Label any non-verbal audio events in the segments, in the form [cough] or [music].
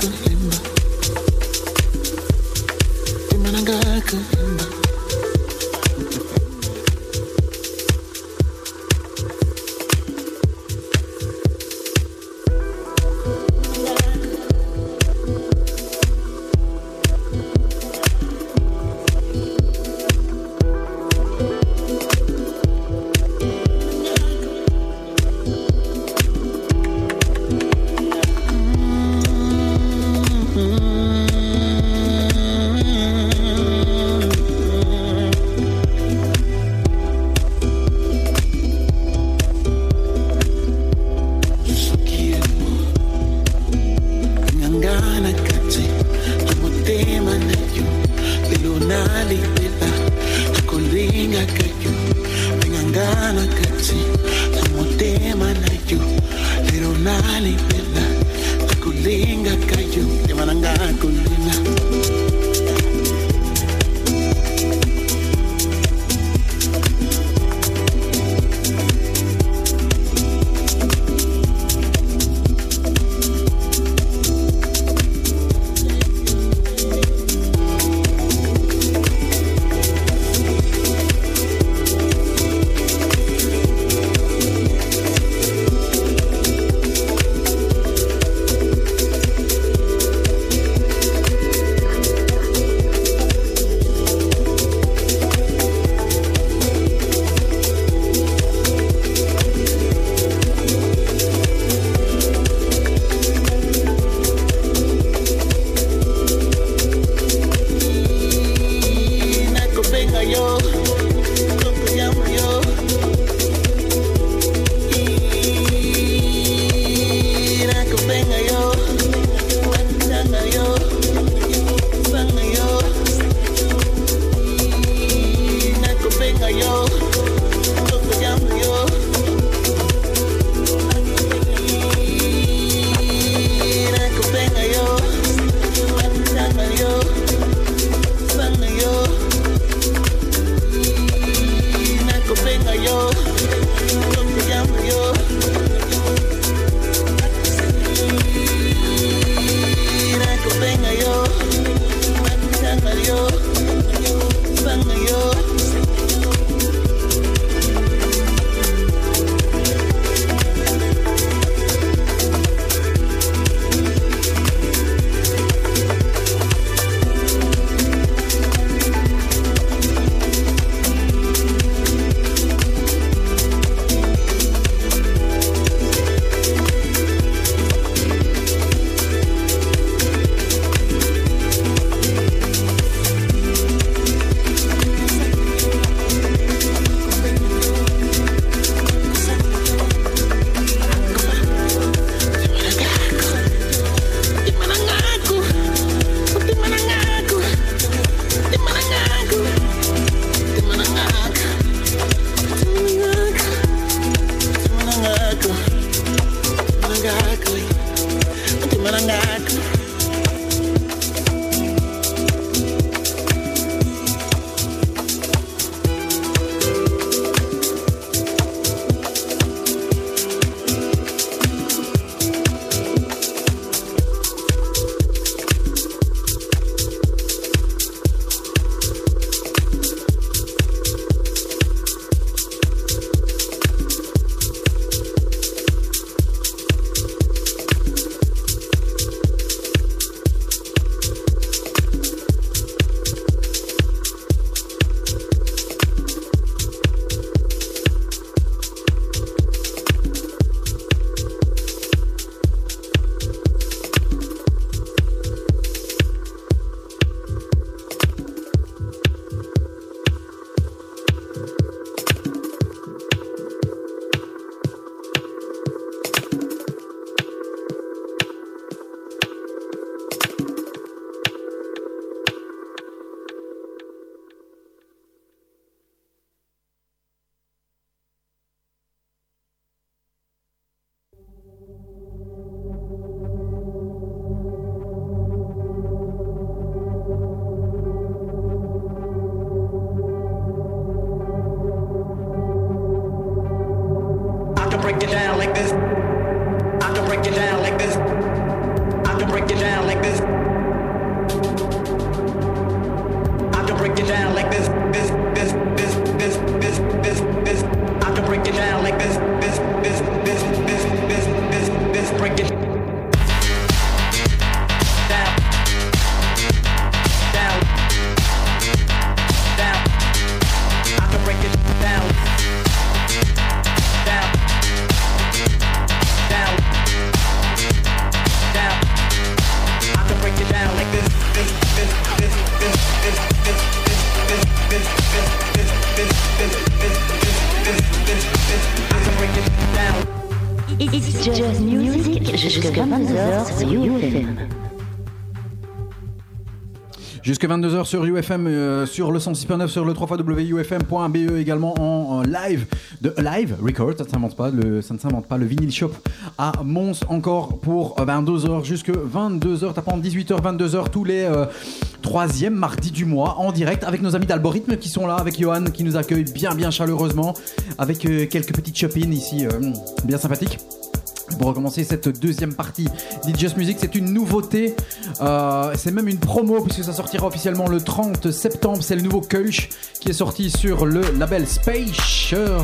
Kulimba. Kulimba. 22h sur UFM, euh, sur le 106.9, sur le 3xwufm.be E également en, live, de live record, ça ne s'invente pas, le, ça ne s'invente pas, le vinyle shop à Mons encore pour euh, 22h jusque 22h, tapant 18h, 22h tous les euh, troisièmes mardis du mois en direct avec nos amis d'Algorithme qui sont là, avec Johan qui nous accueille bien bien chaleureusement, avec quelques petites chopines ici, bien sympathiques. Pour recommencer cette deuxième partie d'It's Music, c'est une nouveauté, euh, c'est même une promo puisque ça sortira officiellement le 30 septembre. C'est le nouveau Kulch qui est sorti sur le label Spacer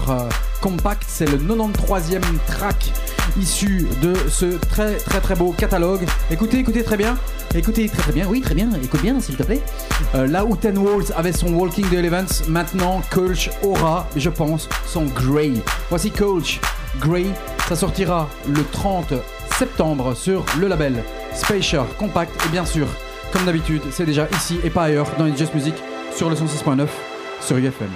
Compact. C'est le 93e track issu de ce très très très beau catalogue. Écoutez, écoutez très bien. Écoutez très très bien, oui très bien, écoute bien s'il te plaît. Euh, là où Ten Walls avait son Walking the Elements, maintenant Kulch aura, je pense, son Grey. Voici Kulch Grey. Ça sortira le 30 septembre sur le label Spacer Compact. Et bien sûr, comme d'habitude, c'est déjà ici et pas ailleurs dans It's Just Music sur le 106.9 sur UFM.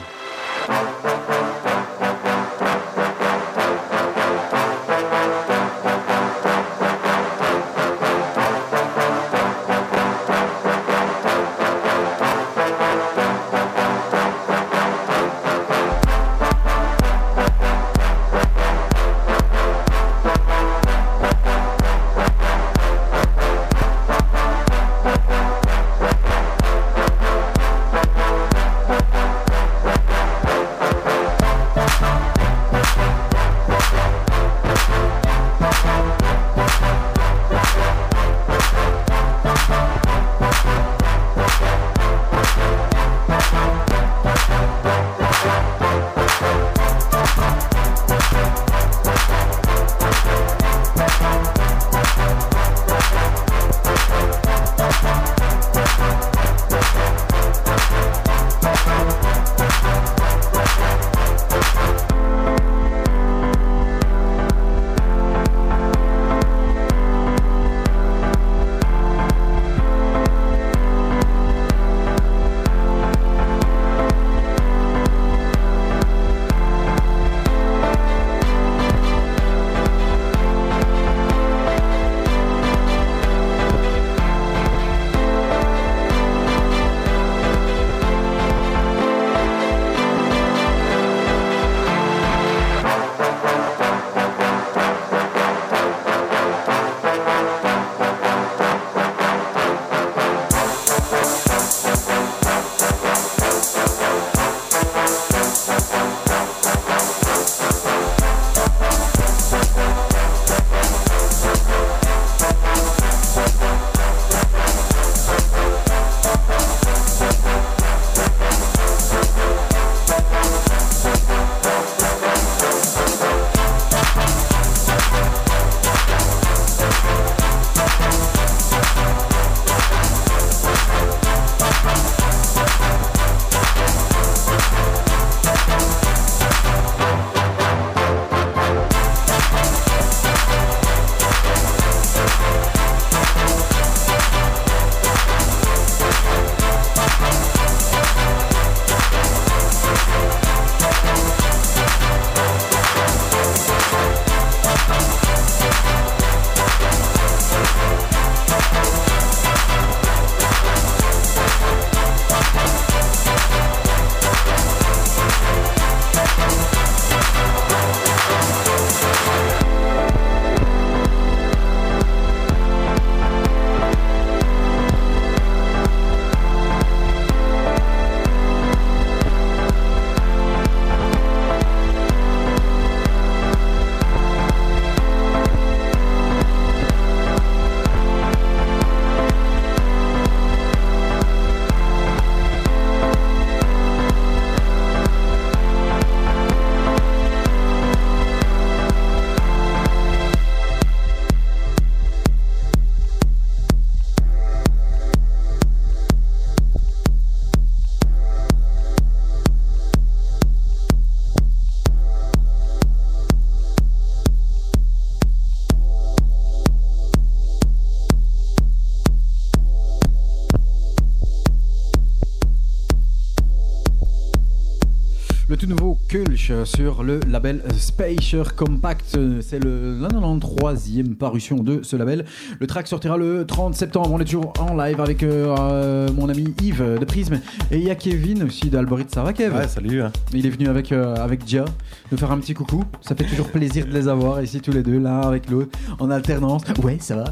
Kulch sur le label Spacer Compact. C'est le 93e parution de ce label. Le track sortira le 30 septembre. On est toujours en live avec euh, euh, mon ami Yves de Prism et il y a Kevin aussi d'Alborit. Ça va Kev? Ouais, salut. hein. Il est venu avec, euh, avec Dia nous faire un petit coucou. Ça fait toujours plaisir de les avoir ici tous les deux, l'un avec l'autre, en alternance. Ouais, ça va.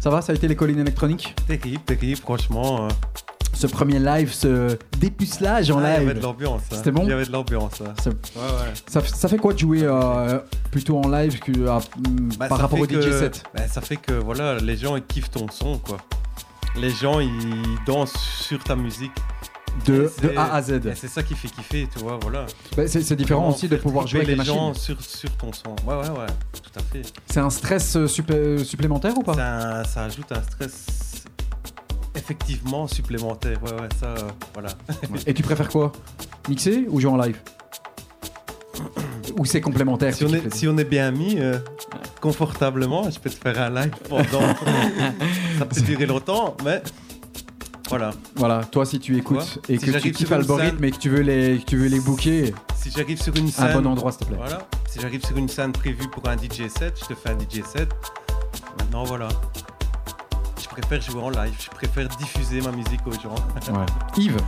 Ça va, ça a été les collines électroniques? Terrible, terrible, franchement. euh, Ce premier live, ce dépucelage en ah, Il y avait live. de l'ambiance. hein. C'était bon Il y avait de l'ambiance. hein. Ça, Ouais, ouais. ça, ça fait quoi de jouer euh, plutôt en live que, euh, Bah, par rapport au que- DJ set? bah, Ça fait que voilà, les gens ils kiffent ton son quoi. Les gens ils dansent sur ta musique. de, A à Z c'est ça qui fait kiffer, tu vois, voilà. Bah, C'est différent aussi de pouvoir jouer avec les les gens sur, sur ton son. Ouais, ouais, ouais, tout à fait. C'est un stress euh, supplé- supplémentaire ou pas? Ça, ça ajoute un stress effectivement supplémentaire. Ouais, ouais, ça, euh, voilà. Et tu préfères quoi? Mixer ou jouer en live? Ou c'est complémentaire Si on, est, fait- si on est bien mis, euh, confortablement, je peux te faire un live pendant. [laughs] ça peut durer longtemps, mais voilà. Voilà, toi si tu écoutes et Si que tu kiffes sur une Algorithme scène- et que tu veux les, que tu veux les booker, Si j'arrive sur une un scène. bon endroit s'il te plaît. Voilà. Si j'arrive sur une scène prévue pour un DJ set, je te fais un DJ set. Maintenant, voilà. Je préfère jouer en live. Je préfère diffuser ma musique aux gens. Yves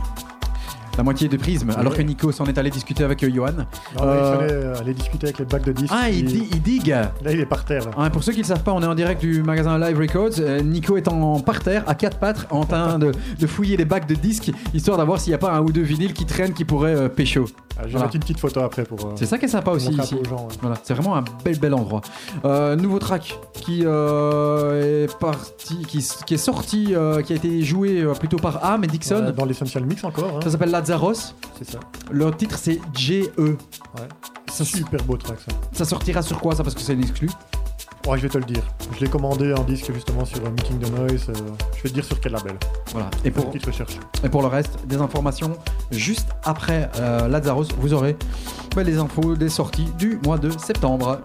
la moitié de Prisme, alors que Nico s'en est allé discuter avec euh, Johan. Non, mais Euh, il fallait euh, aller discuter avec les bacs de disques. Ah, il, il digue Là, il est par terre. Là. Hein, Pour ceux qui ne le savent pas, on est en direct du magasin Live Records. Euh, Nico est en parterre, à quatre pattes, en train de, de fouiller les bacs de disques, histoire d'avoir s'il n'y a pas un ou deux vinyles qui traînent qui pourraient euh, pécho. Ah, Voilà. mettre une petite photo après pour. C'est ça qui est sympa aussi ici. gens, ouais. Voilà, c'est vraiment un bel bel endroit. Nouveau track qui est parti, qui, s- qui est sorti, qui a été joué plutôt par Am et Dixon. Dans l'Essential Mix encore. hein, Ça s'appelle Lazarus. C'est ça. Le titre c'est GE. Ouais. Ça, Super beau track ça. ça sortira sur quoi ça parce que c'est une exclu Ouais, je vais te le dire. Je l'ai commandé en disque justement sur euh, Meeting the Noise. euh, je vais te dire sur quel label. Voilà. Et Pour pour, une petite recherche. et pour le reste, des informations juste après euh, Lazarus, vous aurez bah, les infos des sorties du mois de septembre.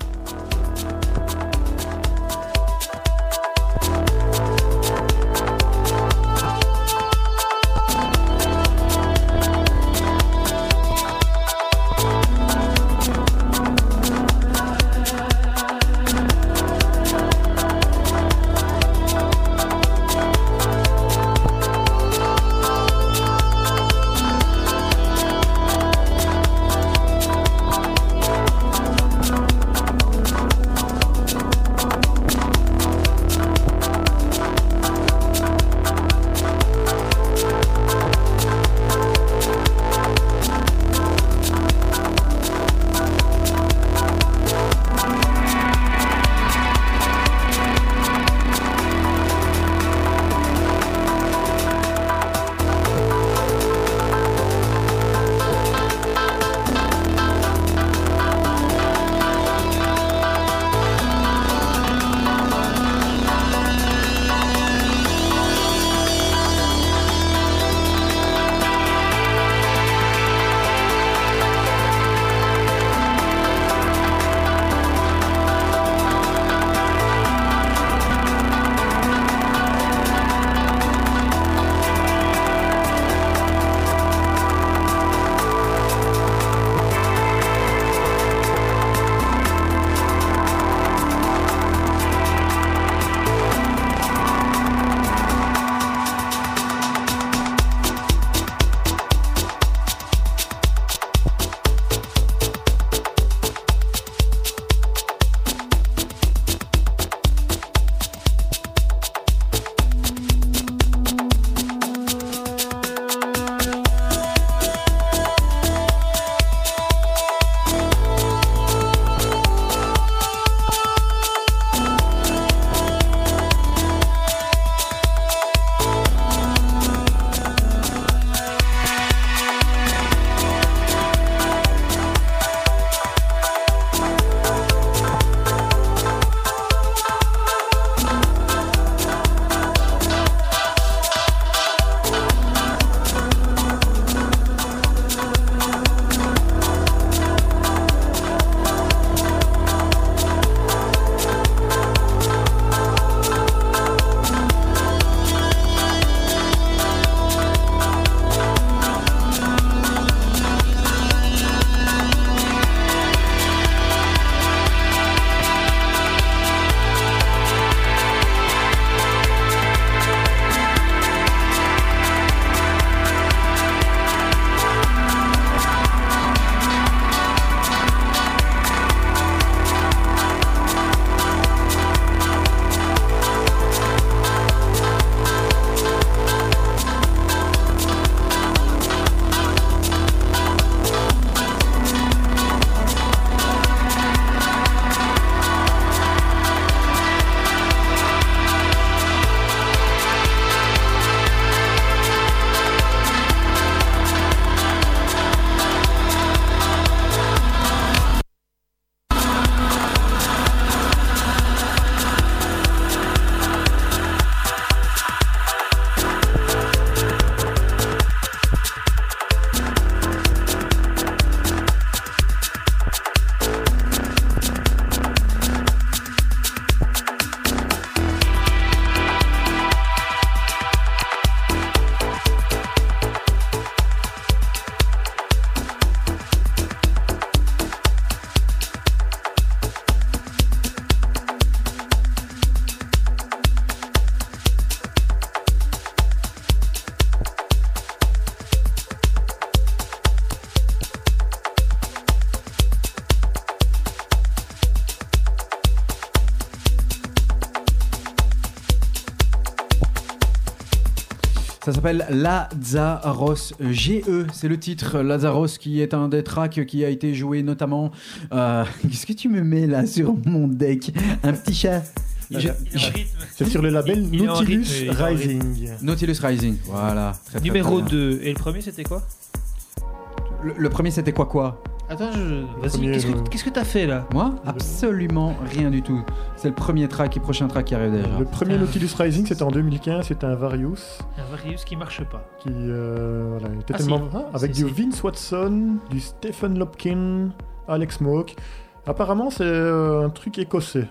Ça s'appelle Lazarus GE, c'est le titre. Lazarus qui est un des tracks qui a été joué notamment. euh, [laughs] Qu'est-ce que tu me mets là sur mon deck? Un petit chat. C'est sur le label Il Nautilus rythme, Rising. Nautilus Rising, voilà. Très, très, Numéro très bien. 2. Et le premier, c'était quoi? Le, le premier c'était quoi quoi? Attends, je... vas-y, Premier, qu'est-ce que euh, qu'est-ce que t'as fait là? Moi? Absolument rien du tout. C'est le premier track et prochain track qui arrive déjà. Le premier. Nautilus Rising, c'était en 2015, c'était un Varius Qui marche pas. qui euh, voilà, était Ah, tellement si. Ah, avec Si, du si. Vince Watson, du Stephen Lopkin, Alex Moke. Apparemment, c'est euh, un truc écossais.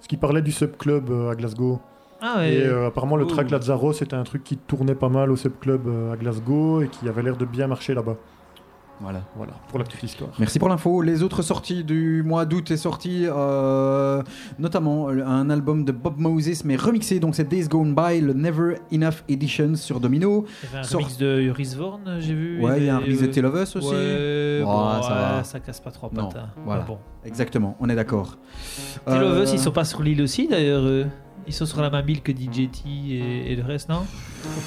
Ce qui parlait du subclub euh, à Glasgow. Ah ouais. Et euh, apparemment, le Oh. track Lazaro, c'était un truc qui tournait pas mal au subclub à Glasgow et qui avait l'air de bien marcher là-bas. Voilà. Voilà, pour la petite histoire. Merci pour l'info. Les autres sorties du mois d'août est sorti euh, notamment un album de Bob Moses mais remixé. Donc c'est Days Gone By, le Never Enough Edition sur Domino. Il y avait un sort- remix de Joris Vorn, j'ai vu. Ouais, il y a un remix de euh, Tale of Us aussi. Ouais, bon, ça va. ça casse pas trois Non, pattes. hein. voilà. Bon. Exactement, on est d'accord. Tale of Euh, Us, ils sont pas sur l'île aussi d'ailleurs. Ils sont sur la même île que DJT et, et le reste, non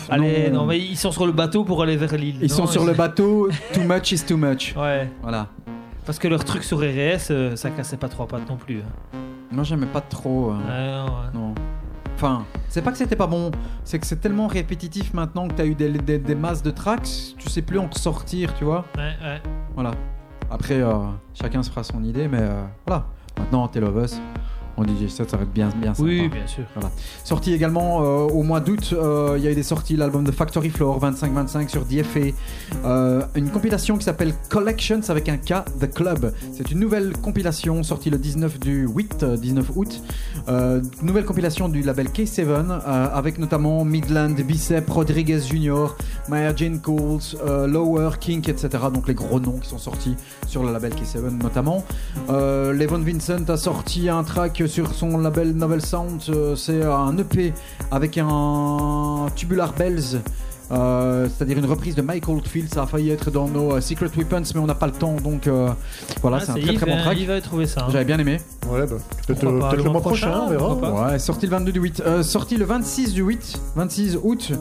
Allez, non, mais ils sont sur le bateau pour aller vers l'île. Ils non sont sur le bateau. Too much is too much. Ouais, Voilà. parce que leur truc sur RS, euh, ça cassait pas trois pattes non plus. hein. Moi j'aimais pas trop. euh, Ouais, non, ouais. Non. Enfin, c'est pas que c'était pas bon, c'est que c'est tellement répétitif maintenant que t'as eu des, des, des masses de tracks, tu sais plus en ressortir, tu vois. Ouais, ouais. Voilà. Après, euh, chacun se fera son idée, mais voilà. Maintenant, Tale of Us, on dit ça, ça va être bien, bien sympa. Oui, bien sûr. Sorti également euh, au mois d'août, euh, il y a eu des sorties, l'album de Factory Floor 25-25 sur DFA, euh, une compilation qui s'appelle Collections avec un K, The Club. C'est une nouvelle compilation sortie le 19 du 8, euh, 19 août, nouvelle compilation du label K7 euh, avec notamment Midland, Bicep, Rodriguez Jr., Maya Jane Coles, Lower, Kink, etc. Donc les gros noms qui sont sortis sur le label K7 notamment. Levon Vincent a sorti un track sur son label Novel Sound. euh, c'est un EP avec un Tubular Bells. euh, c'est-à-dire une reprise de Mike Oldfield, ça a failli être dans nos euh, Secret Weapons, mais on n'a pas le temps, donc euh, voilà, Ah, c'est un très très bon hein, track. Yves avait trouvé ça. hein. J'avais bien aimé. Ouais, bah, peut-être euh, peut-être le mois prochain, on verra. Ouais, sorti le 22 du 8. Euh, sorti le 26 du 8, 26 août,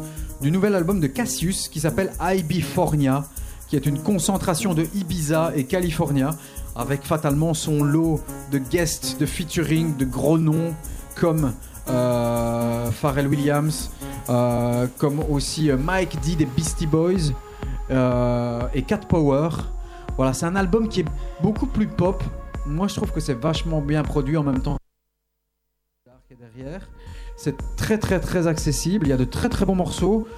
du nouvel album de Cassius qui s'appelle Ibifornia, qui est une concentration de Ibiza et California, avec fatalement son lot de guests, de featuring, de gros noms comme euh, Pharrell Williams, euh, comme aussi euh, Mike D des Beastie Boys et Cat Power. Voilà, c'est un album qui est beaucoup plus pop. Moi, je trouve que c'est vachement bien produit en même temps. C'est très très très accessible. Il y a de très très bons morceaux.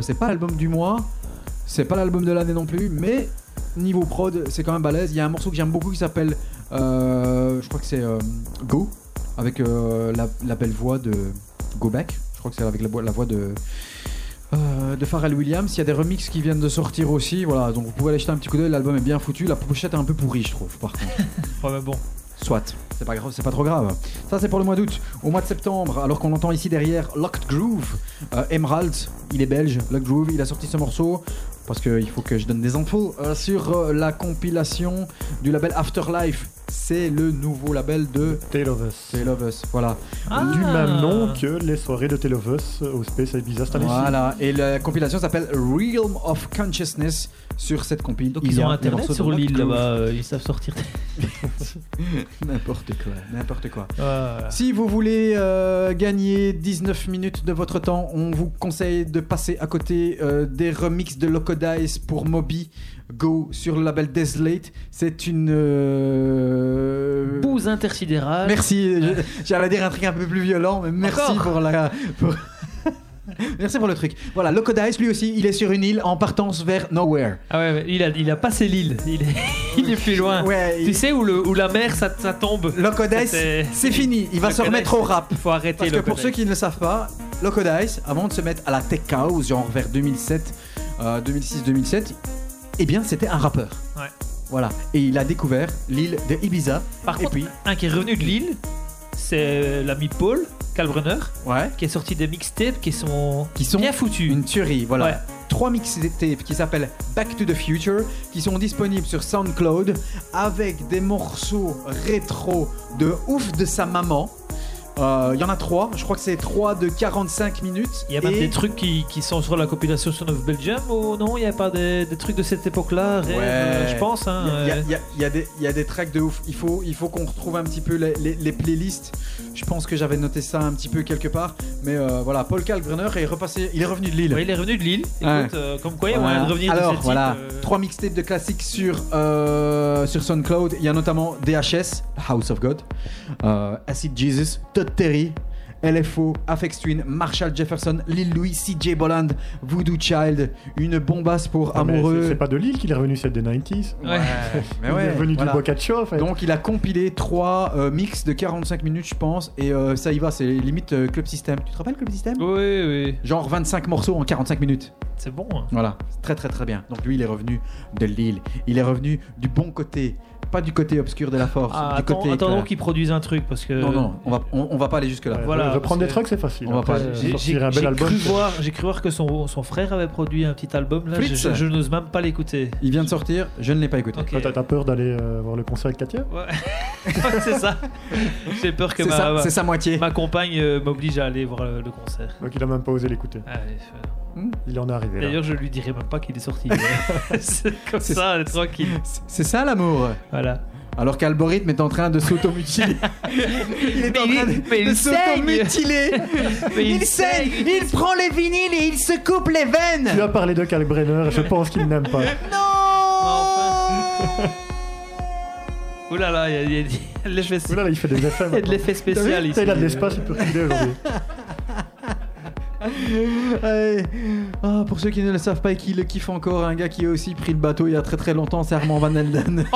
C'est pas l'album du mois, c'est pas l'album de l'année non plus, mais niveau prod, c'est quand même balèze. Il y a un morceau que j'aime beaucoup qui s'appelle, euh, je crois que c'est euh, Go, avec euh, la, la belle voix de Go Back. Je crois que c'est avec la, voix- la voix de euh, de Pharrell Williams. Il y a des remixes qui viennent de sortir aussi. Voilà, donc vous pouvez aller jeter un petit coup d'œil. L'album est bien foutu. La pochette est un peu pourrie, je trouve, par contre. [laughs] Bon. Soit, c'est pas grave, c'est pas trop grave. Ça c'est pour le mois d'août. Au mois de septembre, alors qu'on entend ici derrière Locked Groove, euh, Emerald, il est belge, Locked Groove, il a sorti ce morceau parce qu'il faut que je donne des infos euh, sur euh, la compilation du label Afterlife. C'est le nouveau label de Tale of Us. Tale of Us. Voilà. Ah. Du même nom que les soirées de Tale of Us au Space Ibiza cette. Voilà. Et la compilation s'appelle Realm of Consciousness. Sur cette compil, Donc il ils ont internet sur l'île là-bas, euh, ils savent sortir. [laughs] N'importe quoi, n'importe quoi. Si vous voulez euh, gagner 19 minutes de votre temps, on vous conseille de passer à côté euh, des remixes de Locodice pour Moby Go sur le label Desolate. C'est une. euh, Bouse intersidérale. Merci, j'allais dire un truc un peu plus violent, mais merci Encore pour la. pour- [laughs] merci pour le truc. Voilà, Locodice, lui aussi, il est sur une île en partance vers Nowhere. Ah ouais, il a, il a passé l'île. Il est, il est plus loin. Ouais, Tu il- sais où, le, où la mer ça, ça tombe? Locodice, C'est- fini, il va se remettre au rap. Il faut arrêter Parce que pour ceux qui ne le savent pas, Locodice, avant de se mettre à la tech house, genre vers 2007, euh, 2006-2007, eh bien c'était un rappeur. Ouais. Voilà. Et il a découvert l'île de Ibiza. Par Et contre, puis un qui est revenu de l'île, c'est l'ami Paul Kalbrunner, Ouais. qui est sorti des mixtapes qui sont, Qui sont bien foutus. une tuerie. Voilà. Ouais. Trois mixtapes qui s'appellent Back to the Future, qui sont disponibles sur SoundCloud, avec des morceaux rétro de ouf de sa maman. Euh, Il y en a trois. Je crois que c'est trois de 45 minutes. Il y a même Et- des trucs qui, qui sont sur la compilation Son of Belgium ou non? Il n'y a pas des, des trucs de cette époque-là? Ouais. euh, Je pense. Hein, Il y, a- euh, y y a des- il y a des tracks de ouf. Il faut, il faut qu'on retrouve un petit peu les, les- les playlists. Je pense que j'avais noté ça un petit peu quelque part. Mais euh, voilà, Paul Kalkbrenner est repassé. Il est revenu de Lille. ouais, il est revenu de Lille. Ouais. Écoute, euh, comme quoi il Voilà. de revenir Alors de voilà, type, euh, trois mixtapes de classiques sur, euh, sur SoundCloud. Il y a notamment DHS, House of God, Acid Jesus, Todd Terry, LFO, Afex Twin, Marshall Jefferson, Lil Louis, CJ Bolland, Voodoo Child, une bombasse pour Ah, amoureux. c'est- pas de Lille qu'il est revenu, c'est des 90s. Ouais. [laughs] mais il ouais, est revenu voilà. du Boccaccio en fait. Donc il a compilé trois euh, mix de 45 minutes, je pense, et euh, ça y va, c'est limite euh, Club System. Tu te rappelles Club System Oui, oui, Genre 25 morceaux en 45 minutes. c'est bon. hein. Voilà, c'est très très très bien. Donc lui, il est revenu de Lille. Il est revenu du bon côté, pas du côté obscur de la force, Ah, du attends, côté. attendons qu'ils produisent un truc parce que. Non non, on va on, on va pas aller jusque là. Ouais, voilà, reprendre des trucs, c'est facile. On va pas- J'ai sortir j'ai- un j'ai bel album. cru voir, j'ai cru voir que son, son frère avait produit un petit album là. Je, Fritz. je- je n'ose même pas l'écouter. Il vient de sortir, je ne l'ai pas écouté. Ok. Toi, t'as- peur d'aller euh, voir le concert avec Katia Ouais. [laughs] c'est ça. [laughs] J'ai peur que ma, ça, ma- c'est sa moitié. ma compagne euh, m'oblige à aller voir le, le concert. Donc il a même pas osé l'écouter. Ah, Il en est arrivé. D'ailleurs, je lui dirai même pas qu'il est sorti. [laughs] c'est comme C'est- ça, elle est tranquille. C'est- ça l'amour. Voilà. Alors qu'Algorithme est en train de s'automutiler. [laughs] il est Mais en il- train de, mais il de s'automutiler. [laughs] Mais Il saigne, il prend les vinyles et il se coupe les veines. Tu as parlé de Kalkbrenner, je pense qu'il n'aime pas. Non Ouh là là, il y a, il y a- il y a de l'effet Oula, là, il fait des effets. il y a de l'effet T'as vu spécial ici. Il a de l'espace, il peut reculer aujourd'hui. Ouais. Ah, pour ceux qui ne le savent pas et qui le kiffent encore, un gars qui a aussi pris le bateau il y a très très longtemps, c'est Armand Van Elden. [laughs]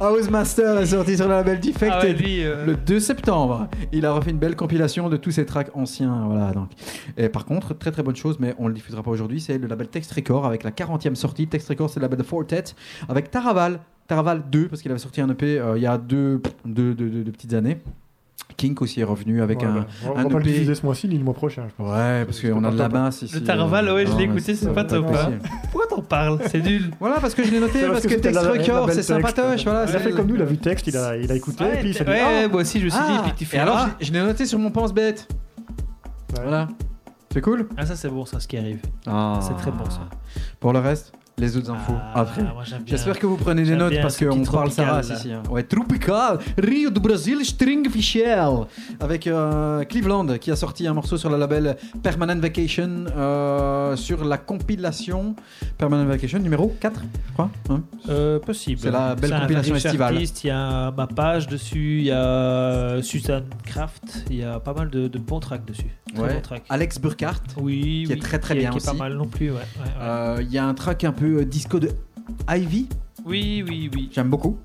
Housemaster est sorti sur le label Defected. Ah ouais, lui, euh, Le 2 septembre, il a refait une belle compilation de tous ses tracks anciens. Voilà, donc. Et par contre, très très bonne chose, mais on le diffusera pas aujourd'hui, c'est le label Text Record avec la 40e sortie. Text Record, c'est le label de Fortet avec Taraval. Taraval 2, parce qu'il avait sorti un EP euh, il y a deux, deux, deux- deux- deux petites années. Kink aussi est revenu avec Ouais, un. bah, on va un pas le EP. diffuser ce mois-ci ni le mois prochain. je pense. Ouais, parce qu'on a de la top. masse ici. Le Taraval, ouais, je l'ai écouté, c'est pas top, possible. Pourquoi t'en parles? C'est nul. Voilà, parce que je l'ai noté, parce, que, c'était Text Record, c'est sympatoche. Voilà, Il a fait comme nous, il a vu texte, il a, il a écouté, et puis il s'est dit ouais, Ah, moi aussi, je me suis Ah, dit, puis tu fais et alors, ah. je, l'ai noté sur mon pense-bête. Ouais. Voilà. C'est cool? Ah, ça c'est bon, ça, ce qui arrive. Ah. C'est très bon, ça. Pour le reste, les autres infos Ah, après. J'espère que vous prenez des notes parce qu'on parle tropical, Sarah ici. hein. Ouais, Tropical, Rio de Brasil, String Officiel. Avec euh, Cleveland qui a sorti un morceau sur le label Permanent Vacation euh, sur la compilation Permanent Vacation numéro 4, je crois. hein. Euh, possible. C'est la belle compilation estivale. Il y a ma page dessus, il y a Suzanne Kraft, il y a pas mal de, de bons tracks dessus. Très Ouais. bons tracks. Alex Burkhardt. Oui, qui est oui, très, très qui bien qui est pas aussi. mal non plus, ouais. ouais, ouais. Euh, Il y a un track un peu euh, disco de Ivy, oui, oui, oui. j'aime beaucoup.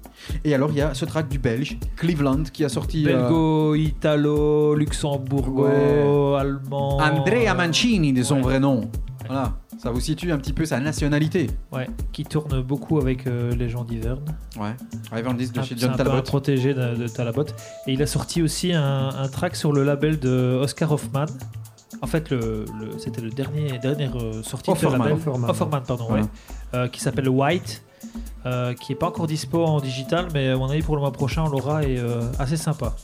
Et alors il y a ce track du Belge, Cleveland, qui a sorti euh, Belgo, Italo, Luxembourgo, Ouais. Allemand. Andrea Mancini de son Ouais. vrai nom. Voilà, ça vous situe un petit peu sa nationalité. Ouais, qui tourne beaucoup avec euh, les gens d'Iverne. Ouais. De Un- chez John un Talbot. protégé de, de Talbot. Et il a sorti aussi un, un track sur le label de Oscar Hoffman. En fait, le, le- c'était le dernier dernière euh, sortie de Offerman. label. Offerman. Offerman, pardon, ouais. Euh, qui s'appelle White, euh, qui est pas encore dispo en digital, mais à mon avis pour le mois prochain on l'aura et euh, assez sympa.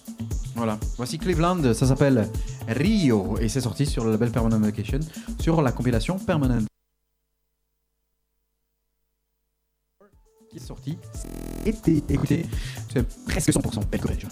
Voilà. Voici Cleveland, ça s'appelle Rio et c'est sorti sur le label Permanent Vacation sur la compilation Permanent. Qui est sorti été. Écoutez, c'est presque 100% belge.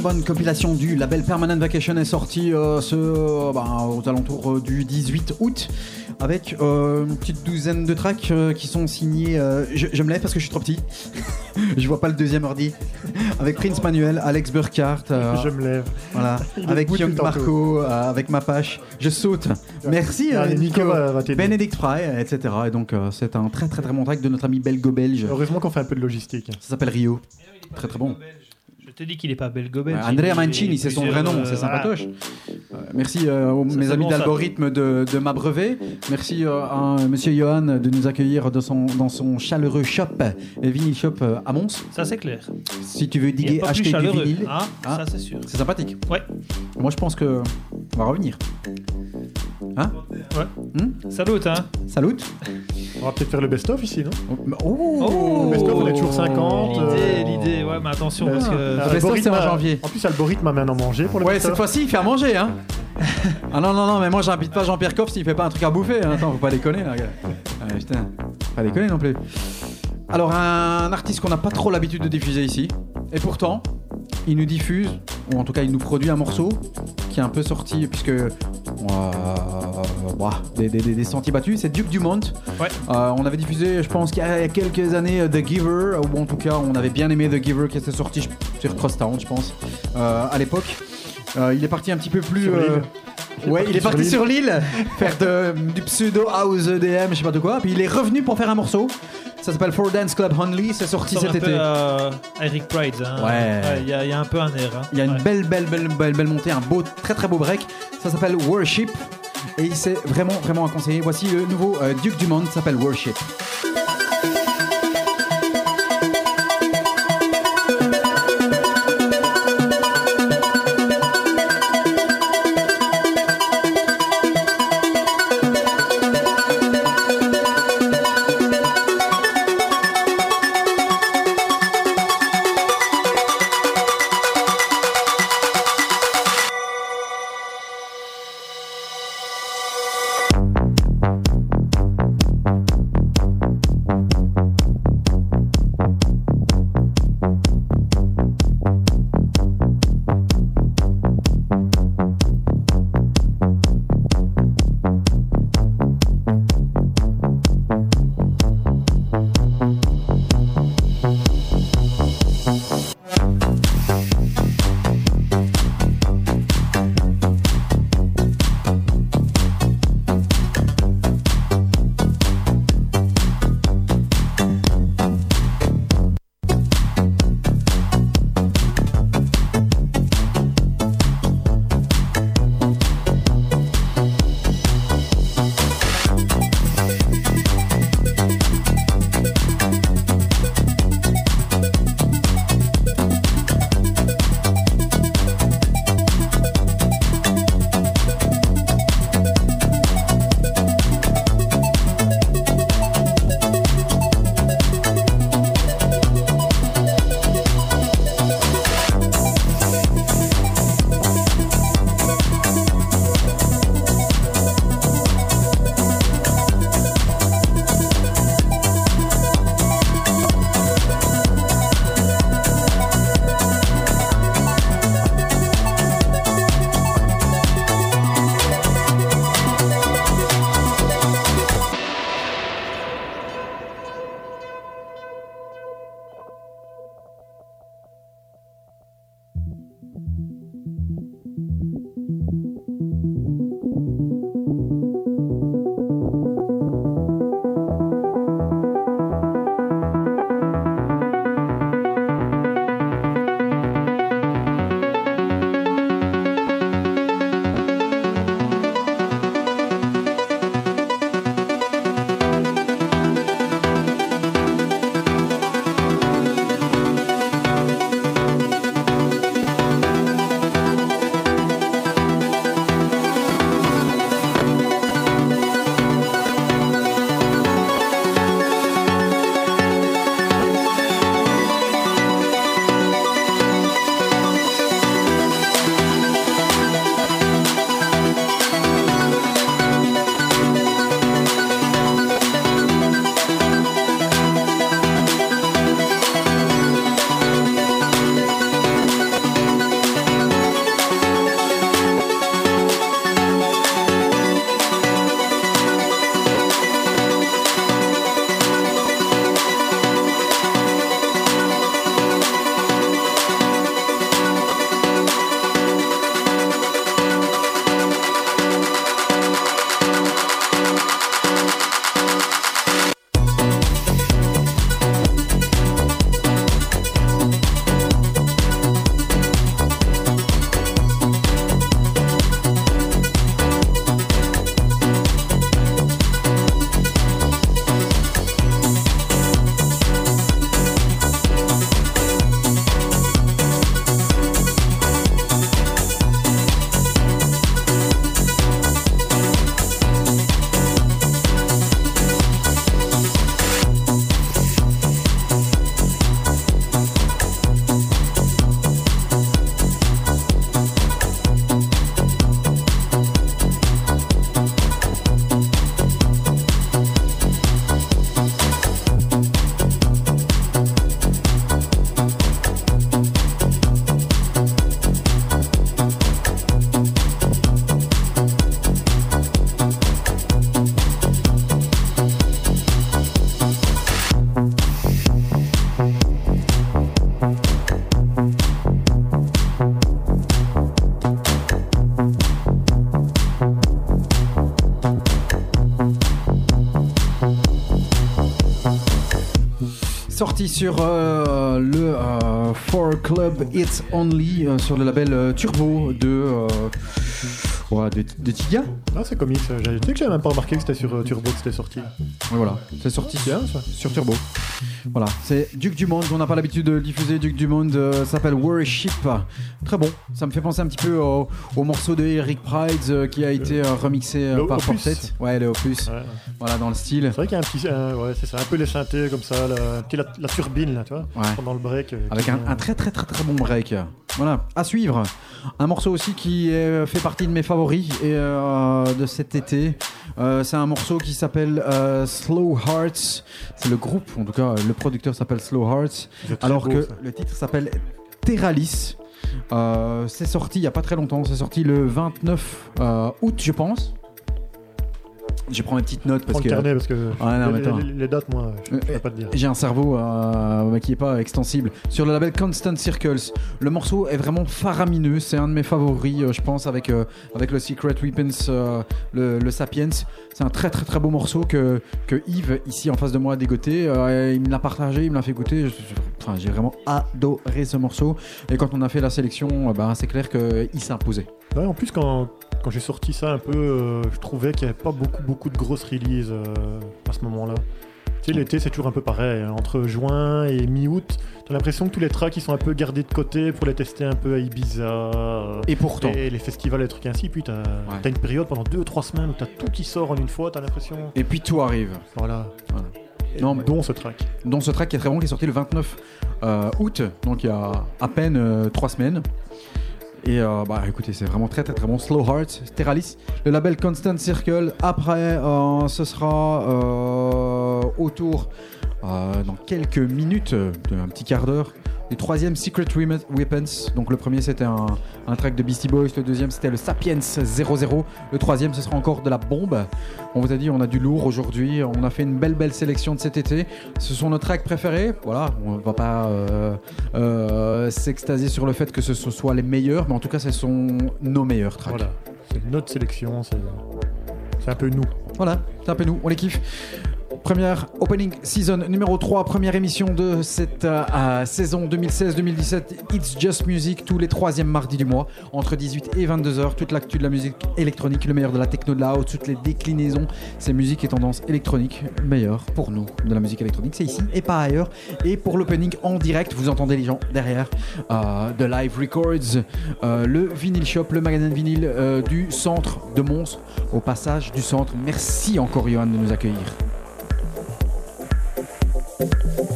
Très bonne compilation du label Permanent Vacation est sortie euh, ce, euh, bah, aux alentours euh, du 18 août avec une petite douzaine de tracks qui sont signés. je, je me lève parce que je suis trop petit. [laughs] je vois pas le deuxième ordi. Avec Prince Manuel, Alex Burkhardt, Je me lève. voilà, [laughs] avec Young. Marco, avec Mapache. Je saute. Merci Nico. Benedict Fry, etc. Et donc c'est un très très très bon track de notre ami belgo-belge. Heureusement qu'on fait un peu de logistique. Ça s'appelle Rio. Très très bon. Te dis qu'il est pas belgo-belge. Ouais, Andrea Mancini, c'est son vrai nom, euh, c'est voilà. sympatoche. Euh, merci euh, aux- mes amis d'algorithme de, de ma brevet. Merci euh, à monsieur Johan de nous accueillir de son, dans son chaleureux shop, euh, Vinyl Shop euh, à Mons. Ça, c'est clair. Si tu veux diguer, acheter du vinyle, Ah. Ça, c'est sûr. c'est sympathique. Ouais. Moi, je pense que on va revenir. Salut, hein. Salut. On va peut-être faire le best-of ici, non Oh, Le best-of, on est toujours 50. L'idée, euh, l'idée. Ouais, mais attention, parce que. euh, best-of, c'est en a- janvier. En plus, Algorithme m'a maintenant mangé pour le Ouais, cette fois-ci, il fait à manger, hein. [laughs] ah non, non, non, mais moi, j'invite pas Jean-Pierre Coff s'il fait pas un truc à bouffer. hein. Attends, faut pas déconner, là, gars. Ah, putain, faut pas déconner non plus. Alors, un artiste qu'on n'a pas trop l'habitude de diffuser ici. Et pourtant, il nous diffuse, ou en tout cas, il nous produit un morceau qui est un peu sorti, puisque. euh, bah, des, des, des- des sentiers battus. C'est Duke Dumont. Ouais. Euh, on avait diffusé, je pense, qu'il y a quelques années, euh, The Giver, ou en tout cas, on avait bien aimé The Giver qui était sorti je- sur Crosstown, je pense, euh, à l'époque. Euh, il est parti un petit peu plus. Euh. Ouais, il est parti sur l'île faire de- du pseudo house EDM, je sais pas de quoi. Puis il est revenu pour faire un morceau. Ça s'appelle For Dance Club Only. C'est sorti cet un peu été. à Eric Pride. Hein. Ouais. Il y, a- il y a un peu un air. hein. Il y a une Ouais. belle, belle, belle, belle, belle montée, un beau, très, très beau break. Ça s'appelle Worship. Et c'est vraiment, vraiment à conseiller. Voici le nouveau euh, Duke Dumont, ça s'appelle Worship. Sur euh, le euh, For Club It's Only euh, sur le label euh, Turbo de, ouais, de, de Tiga. Ah, c'est. J'ai- Tu sais que j'avais même pas remarqué que c'était sur Turbo que c'était sorti. Voilà, c'est sorti Bien ça. sur Turbo. Voilà, c'est Duke Dumont, on n'a pas l'habitude de diffuser. Duke Dumont euh, s'appelle Worship. Très bon, ça me fait penser un petit peu au, au morceau de Eric Pride euh, qui a été euh, remixé euh, Le par Opus. Ouais, le Opus. Ouais, ouais. Voilà, dans le style. C'est vrai qu'il y a un petit. ouais, c'est ça. Un peu les synthés comme ça. La, la, la turbine là, tu vois. Ouais. Pendant le break. Avec un, très très très très bon break. Voilà, à suivre. Un morceau aussi qui est- fait partie de mes favoris et, euh, de cet été. Euh, c'est un morceau qui s'appelle euh, Slow Hearts. C'est le groupe, en tout cas, le producteur s'appelle Slow Hearts. Alors beau, que ça. le titre s'appelle Terralis. Euh, c'est sorti il n'y a pas très longtemps. C'est sorti le 29 euh, août, je pense. Je prends mes petites notes parce Prends que. le carnet parce que Ouais, non, mais les, les- les dates, moi, je ne Euh, pas te dire. J'ai un cerveau euh, qui est pas extensible. Sur le label Constant Circles, le morceau est vraiment faramineux. C'est un de mes favoris, euh, je pense, avec, euh, avec le Secret Weapons, le, le Sapiens. C'est un très très très beau morceau que, que Yves, ici en face de moi, a dégoté. Il me l'a partagé, il me l'a fait Enfin, j'ai vraiment adoré ce morceau. Et quand on a fait la sélection, bah, c'est clair qu'il s'est imposé. Ouais, en plus, quand, quand j'ai sorti ça un peu, euh, je trouvais qu'il n'y avait pas beaucoup, beaucoup de grosses releases euh, à ce moment-là. Tu sais, l'été, c'est toujours un peu pareil. hein. Entre juin et mi-août, t'as l'impression que tous les tracks ils sont un peu gardés de côté pour les tester un peu à Ibiza. euh, Et pourtant. et les festivals, les trucs ainsi. Puis t'as t'as une période pendant 2-3 semaines où t'as tout qui sort en une fois, t'as l'impression. Et puis tout arrive. Voilà. Voilà. Et Non, mais- Dont ce track. dont ce track qui est très bon, qui est sorti le 29 euh, août, donc il y a à peine euh, trois semaines. Et euh, bah écoutez, c'est vraiment très très très bon. Slow Heart, Terralis, le label Constant Circle. Après, euh, ce sera euh, autour euh, dans quelques minutes, euh, un petit quart d'heure, du troisième Secret Weapons. Donc le premier c'était un, un track de Beastie Boys, le deuxième c'était le Sapiens 00, le troisième ce sera encore de la bombe. On vous a dit on a du lourd aujourd'hui, on a fait une belle belle sélection de cet été. Ce sont nos tracks préférés. Voilà, on va pas euh, euh, s'extasier sur le fait que ce soit les meilleurs, mais en tout cas, ce sont nos meilleurs tracks. Voilà. C'est notre sélection, c'est c'est un peu nous. Voilà, c'est un peu nous, on les kiffe. Première opening season numéro 3, première émission de cette euh, saison 2016-2017. It's Just Music, tous les troisièmes mardis du mois, entre 18 et 22h. Toute l'actu de la musique électronique, le meilleur de la techno de la house, toutes les déclinaisons, ces musiques et tendances électroniques, le meilleur pour nous de la musique électronique, c'est ici et pas ailleurs. Et pour l'opening en direct, vous entendez les gens derrière euh, Live Records, euh, le Vinyl Shop, le magasin de vinyle euh, du centre de Mons, au passage du centre. Merci encore, Johan, de nous accueillir. Thank you.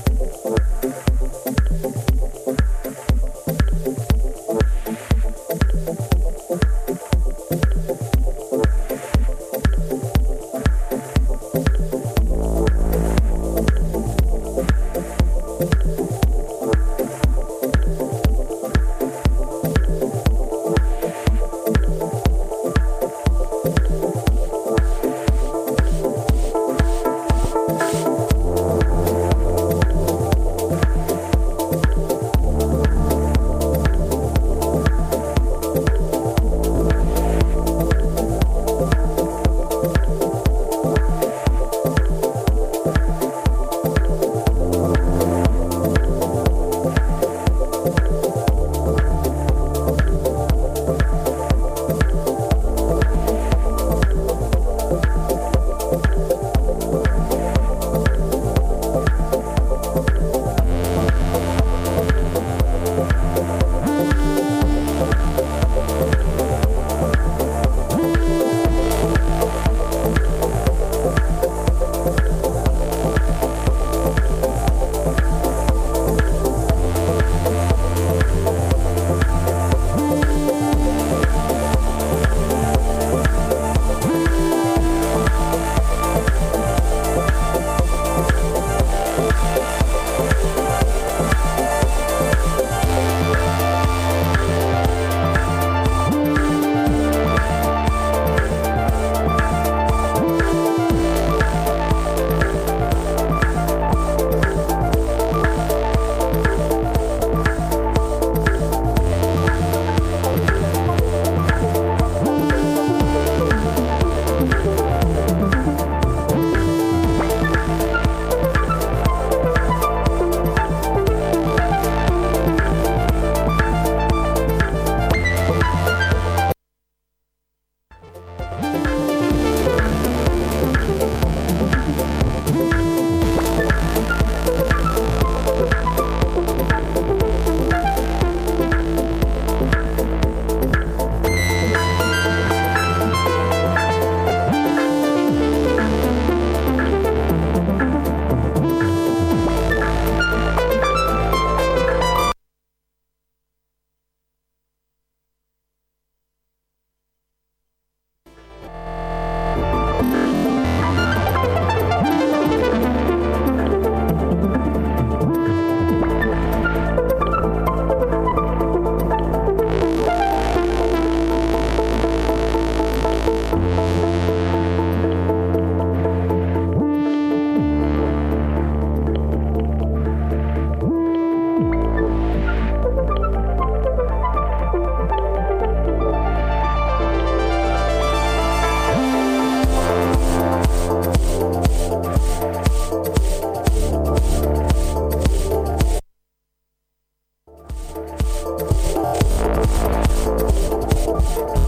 you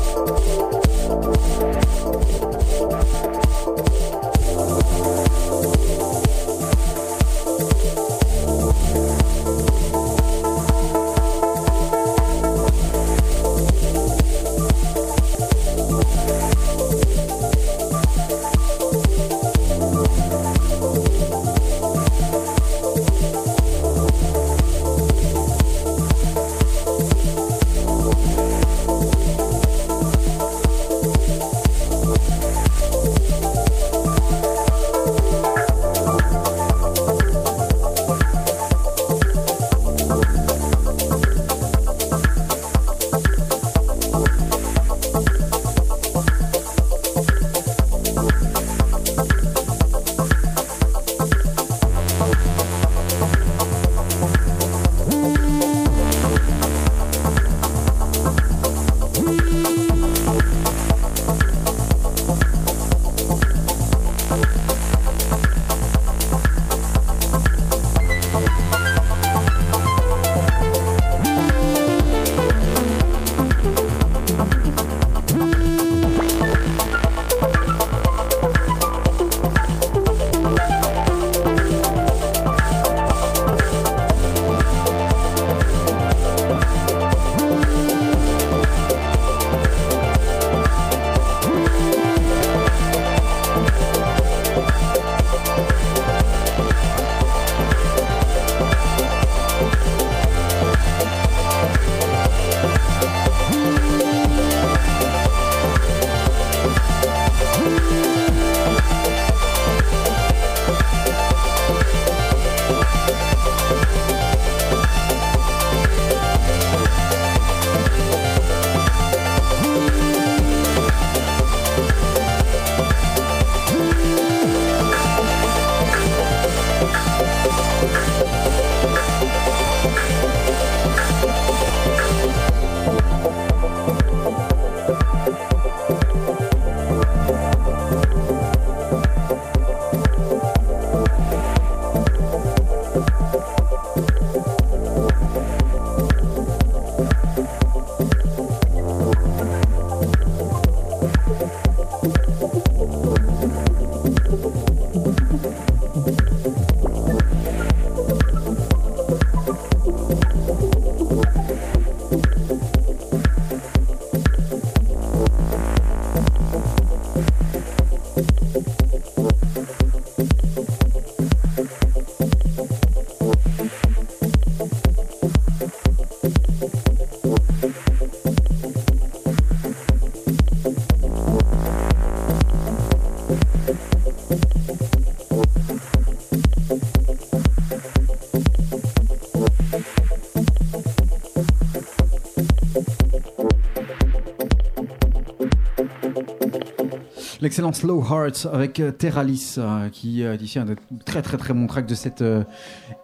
L'excellent Slow Hearts avec euh, Terralis, euh, qui euh, est ici un très très très bon track de cette, euh,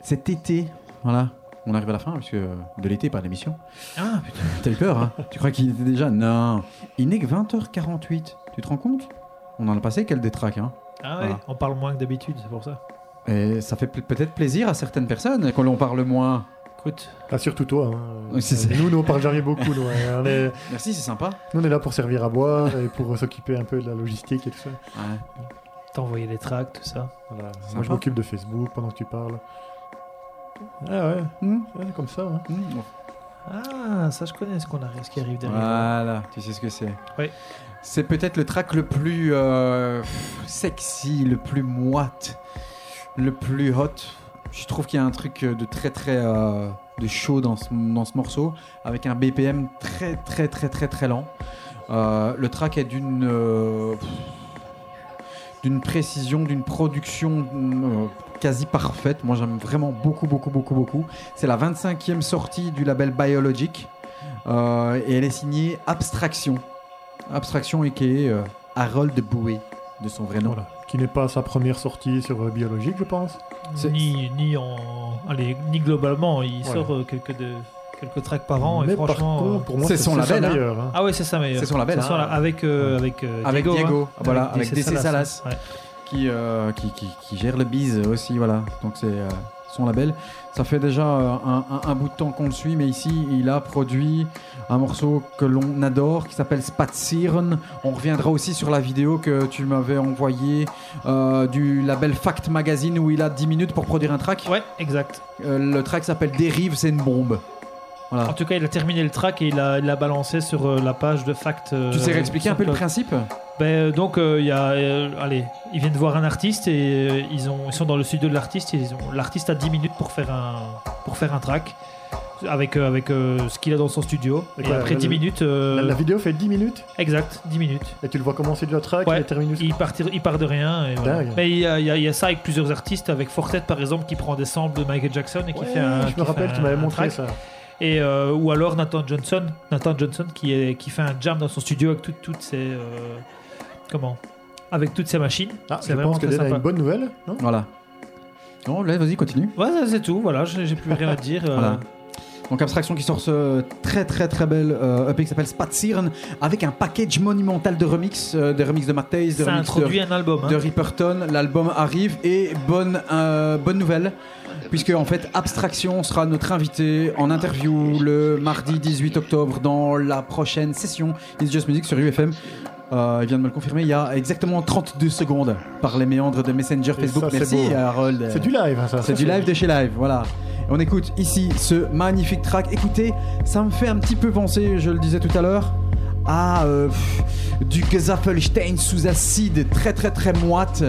cet été. Voilà. On arrive à la fin, puisque euh, de l'été, pas d'émission. Ah, putain. [laughs] T'as eu peur, hein Tu crois qu'il était déjà Non. Il n'est que 20h48. Tu te rends compte? On en a passé quel des tracks, hein Ah ouais, Voilà. on parle moins que d'habitude, c'est pour ça. Et ça fait pe- peut-être plaisir à certaines personnes quand l'on parle moins. Écoute, Ah, surtout toi. hein. Nous, nous, on parle jamais beaucoup. Nous, hein. on, est, Merci, c'est sympa. nous, on est là pour servir à boire et pour s'occuper un peu de la logistique et tout ça. Ouais. t'envoyer les tracks, tout ça. Voilà. Sympa. Moi, je m'occupe de Facebook pendant que tu parles. Ah ouais, Hmm, ouais comme ça. hein. hmm. Ah, ça je connais ce, qu'on arrive, ce qui arrive derrière. Voilà, tu sais ce que c'est. Oui. C'est peut-être le track le plus euh, sexy, le plus moite, le plus hot. Je trouve qu'il y a un truc de très très euh, de chaud dans ce, dans ce morceau, avec un BPM très très très très très lent. Euh, le track est d'une euh, précision, d'une production euh, quasi parfaite. Moi j'aime vraiment beaucoup beaucoup beaucoup beaucoup. C'est la 25e sortie du label Biologic. Euh, et elle est signée Abstraction. Abstraction et qui est euh, Harold Boué, de son vrai nom. Qui n'est pas sa première sortie sur euh, Biologique, je pense. Ni, ni en, allez, ni globalement, il Voilà. sort euh, quelques de, quelques tracks par an Mais et par franchement. contre, euh, pour moi, c'est son label, hein. meilleure, hein. Ah ouais, c'est ça meilleur. C'est son label, hein. la- avec euh, avec euh, Avec Diego. Diego, hein. voilà, avec DC DC Salas. Ouais. Qui, euh, qui, qui, qui gère le bise aussi, voilà. Donc c'est euh, son label. Ça fait déjà euh, un, un- un bout de temps qu'on le suit, mais ici il a produit un morceau que l'on adore qui s'appelle Spazieren. On reviendra aussi sur la vidéo que tu m'avais envoyée euh, du label Fact Magazine où il a 10 minutes pour produire un track. Ouais, exact. Euh, le track s'appelle Dérive, c'est une bombe. Voilà. En tout cas, il a terminé le track et il l'a balancé sur la page de Fact. Tu sais réexpliquer un peu le principe? Ben, euh, donc, euh, il y a, euh, allez, ils viennent voir un artiste et euh, ils, ont, ils sont dans le studio de l'artiste. et ils ont- L'artiste a 10 minutes pour faire un, pour faire un track avec, avec ce qu'il a dans son studio. Et quoi, après la- 10 minutes, La, la vidéo fait 10 minutes exact, 10 minutes. et tu le vois commencer la track Ouais. et. Il part, il part de rien. et voilà. Dingue. Mais il y, a, il y a- il y a ça avec plusieurs artistes, avec Fortet par exemple, qui prend des samples de Michael Jackson et qui Ouais, fait un. je me rappelle, un- tu m'avais montré track. ça. Et, euh, ou alors Nathan Johnson, Nathan Johnson qui, est, qui fait un jam dans son studio avec tout- toutes ses. euh, comment Avec toutes ses machines. Ah, C'est je vraiment pense que très Dan a sympa. une bonne nouvelle, non Voilà. Non, là, vas-y, continue. Ouais, ça, c'est tout, voilà, j'ai j'ai plus rien à dire. euh, Voilà. Donc Abstraction qui sort ce très très très belle euh, EP qui s'appelle Spazieren avec un package monumental de remix, euh, des remix de Matthijs, des Ça remix introduit de, un album. hein. de Ripperton. L'album arrive et bonne euh, bonne nouvelle puisque en fait Abstraction sera notre invité en interview le mardi 18 octobre dans la prochaine session It's Just Music sur UFM. Euh, il vient de me le confirmer il y a exactement 32 secondes par les méandres de Messenger Facebook. ça, Merci beau. Harold. C'est du live, hein, ça. C'est du live de chez Live, voilà. Et on écoute ici ce magnifique track. Écoutez, ça me fait un petit peu penser, je le disais tout à l'heure, à euh, pff, du Gesaffelstein sous acide, très très très moite,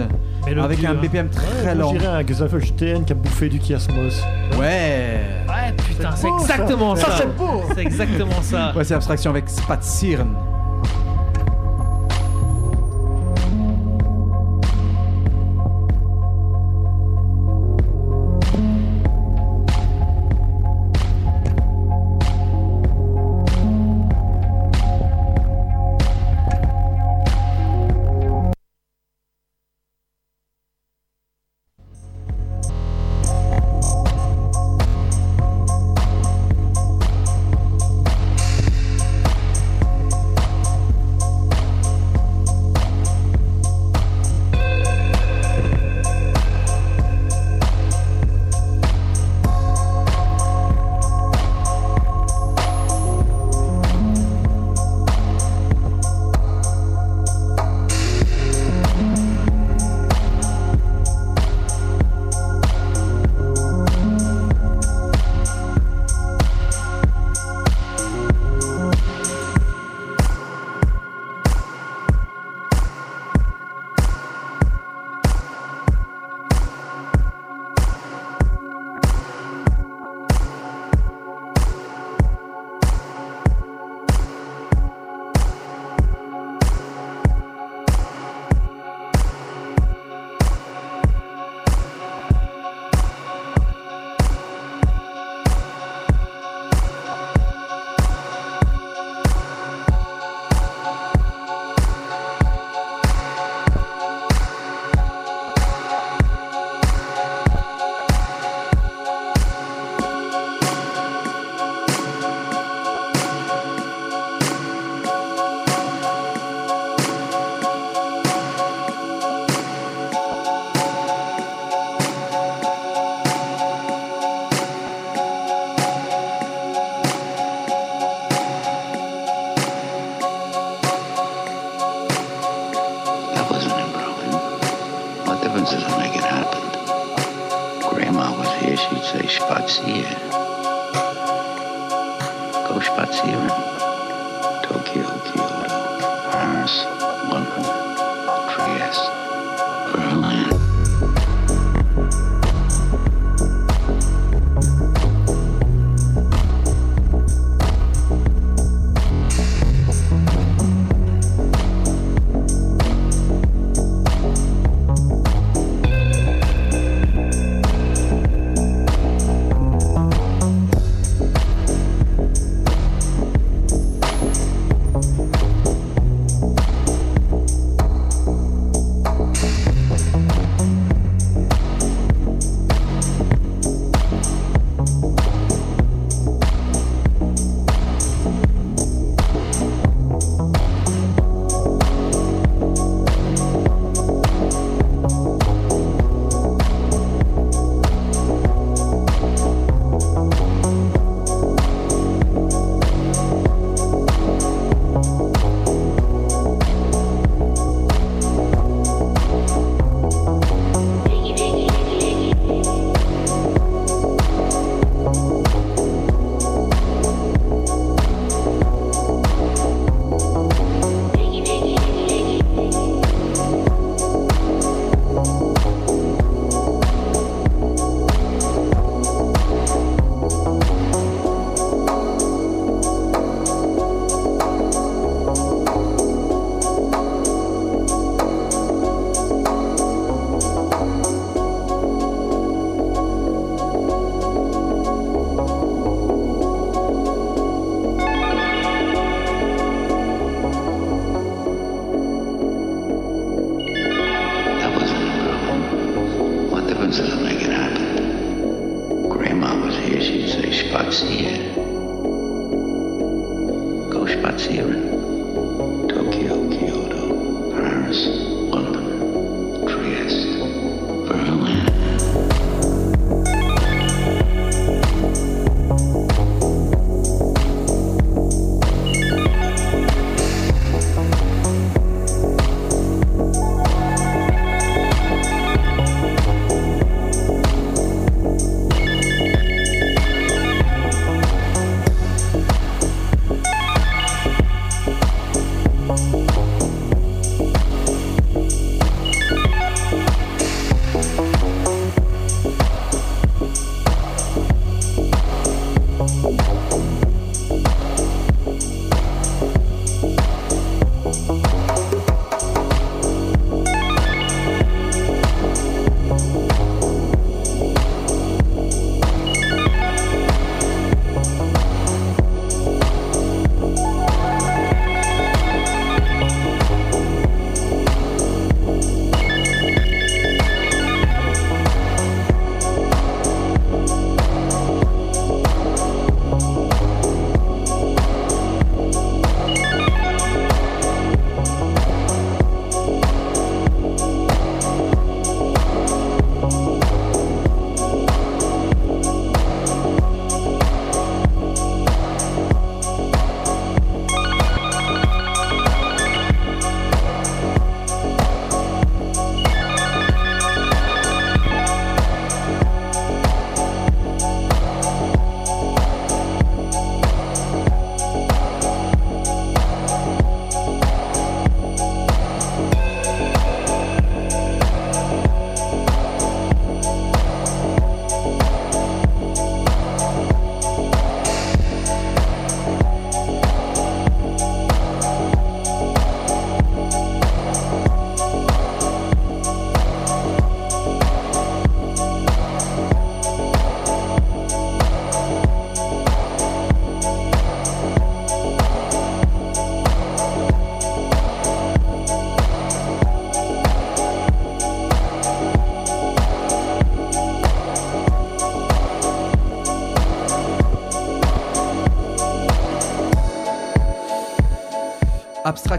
avec un hein. BPM très Ouais, lent. Je dirais un Gesaffelstein qui a bouffé du kiasmos. Ouais. Ouais, putain, c'est exactement ça. Ça, c'est beau. C'est exactement ça. Ouais, c'est abstraction avec Spazieren.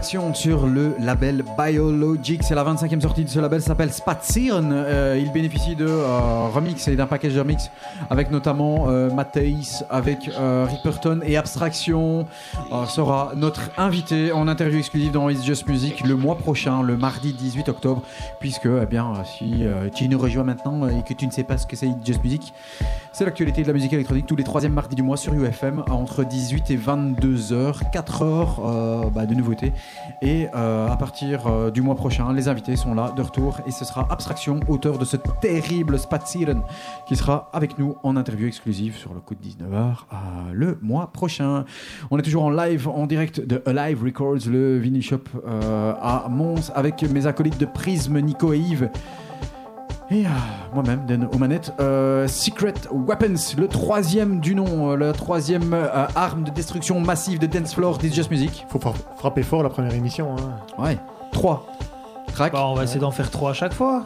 Sur le label Biologic. C'est la 25e sortie de ce label, s'appelle Spazieren. Euh, il bénéficie de euh, remix et d'un package de remix avec notamment euh, avec euh, Ripperton et Abstraction sera notre invité en interview exclusive dans It's Just Music le mois prochain, le mardi 18 octobre. Puisque, eh bien, si tu nous rejoins maintenant et que tu ne sais pas ce que c'est It's Just Music, c'est l'actualité de la musique électronique tous les troisièmes mardis du mois sur UFM entre 18 et 22 heures, 4 heures euh, bah, de nouveautés. Et euh, à partir euh, du mois prochain, les invités sont là de retour et ce sera Abstraction, auteur de ce terrible Spazieren, qui sera avec nous en interview exclusive sur le coup de 19h le mois prochain. On est toujours en live, en direct de Alive Records, le vinyl shop à Mons, avec mes acolytes de Prisme, Nico et Yves. Et euh, moi-même, Dan aux manettes, euh, Secret Weapons, le troisième du nom, euh, la troisième euh, arme de destruction massive de Dance Floor d'It's Just Music. Faut fra- frapper fort la première émission. hein. Ouais, trois tracks. Bah, on va essayer d'en faire trois à chaque fois.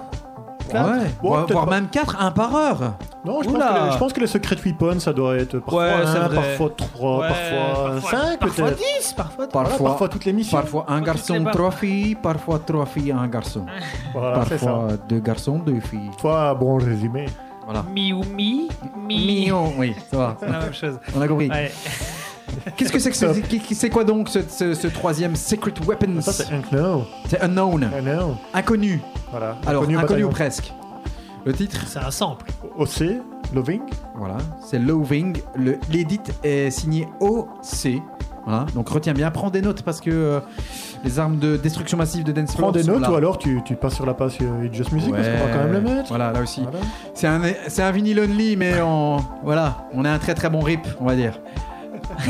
Quatre. ouais, Bon, voire, peut-être voire pas. même quatre, un par heure. Non, je pense, que les, je pense que les Secret Weapons, ça doit être parfois Ouais, c'est un, vrai. parfois trois, Ouais, parfois, cinq parfois peut-être. 10, parfois Voilà, Parfois, parfois toute l'émission. parfois un toutes garçon, les barres. trois filles, parfois trois filles, un garçon. Voilà, parfois deux garçons, deux filles. Toi, bon résumé. Voilà. Mi ou mi Mi. Mignon, oui, ça va. C'est la même chose. [laughs] On a compris. Ouais. [laughs] Qu'est-ce que c'est que ce- c'est- c'est quoi donc ce, ce- ce troisième Secret Weapons? Ça, c'est Unknown. C'est unknown, Unknown. inconnu. Voilà. Alors Inconnu inconnu ou presque. Le titre, C'est un sample. OC, Loving. voilà, c'est Loving. Le- L'édit est signé OC. Voilà, donc retiens bien, prends des notes parce que euh, les armes de destruction massive de Dance Prends des notes là. ou alors tu, tu passes sur la page euh, It's Just Music parce qu'on va quand même le mettre. Voilà, là aussi. Voilà. C'est un, c'est un vinyle only, mais en, voilà, on a un très très bon rip, on va dire. [laughs]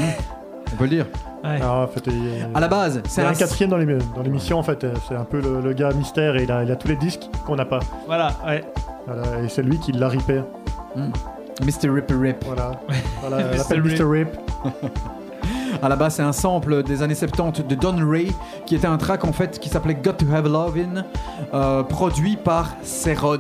On peut le dire. Ouais. Ah, en fait, il À la base, c'est un un quatrième dans l'émi- dans l'émission en fait. C'est un peu le, le gars mystère et il a, il a tous les disques qu'on n'a pas. Voilà, ouais. Voilà, et c'est lui qui l'a ripé. Mr. Ripper Rip. Voilà. [laughs] voilà Mr. Rip. Mr. Rip. [laughs] À la base, c'est un sample des années 70 de Don Ray, qui était un track en fait qui s'appelait Got to Have Love In, euh, produit par Ceron.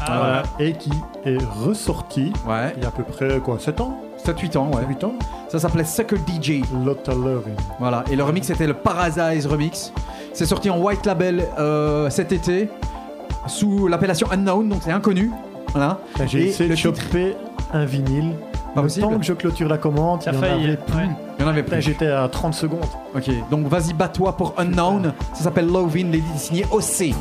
Ah, Voilà. Et qui est ressorti Ouais, il y a à peu près quoi 7 ans 7-8 ans, ouais. 8 ans Ça s'appelait Sucker DJ. Lotta Loving. Voilà, et le remix c'était le Paradise Remix. C'est sorti en white label euh, cet été, sous l'appellation Unknown, donc c'est inconnu. Voilà. J'ai Et essayé de titre choper un vinyle. Pas le possible temps que je clôture la commande, il y en faillit. avait plus. ouais. Il y en avait plus. J'étais à 30 secondes. Ok, donc vas-y, bats-toi pour Unknown. Ça s'appelle Love In, l'édit est signé OC.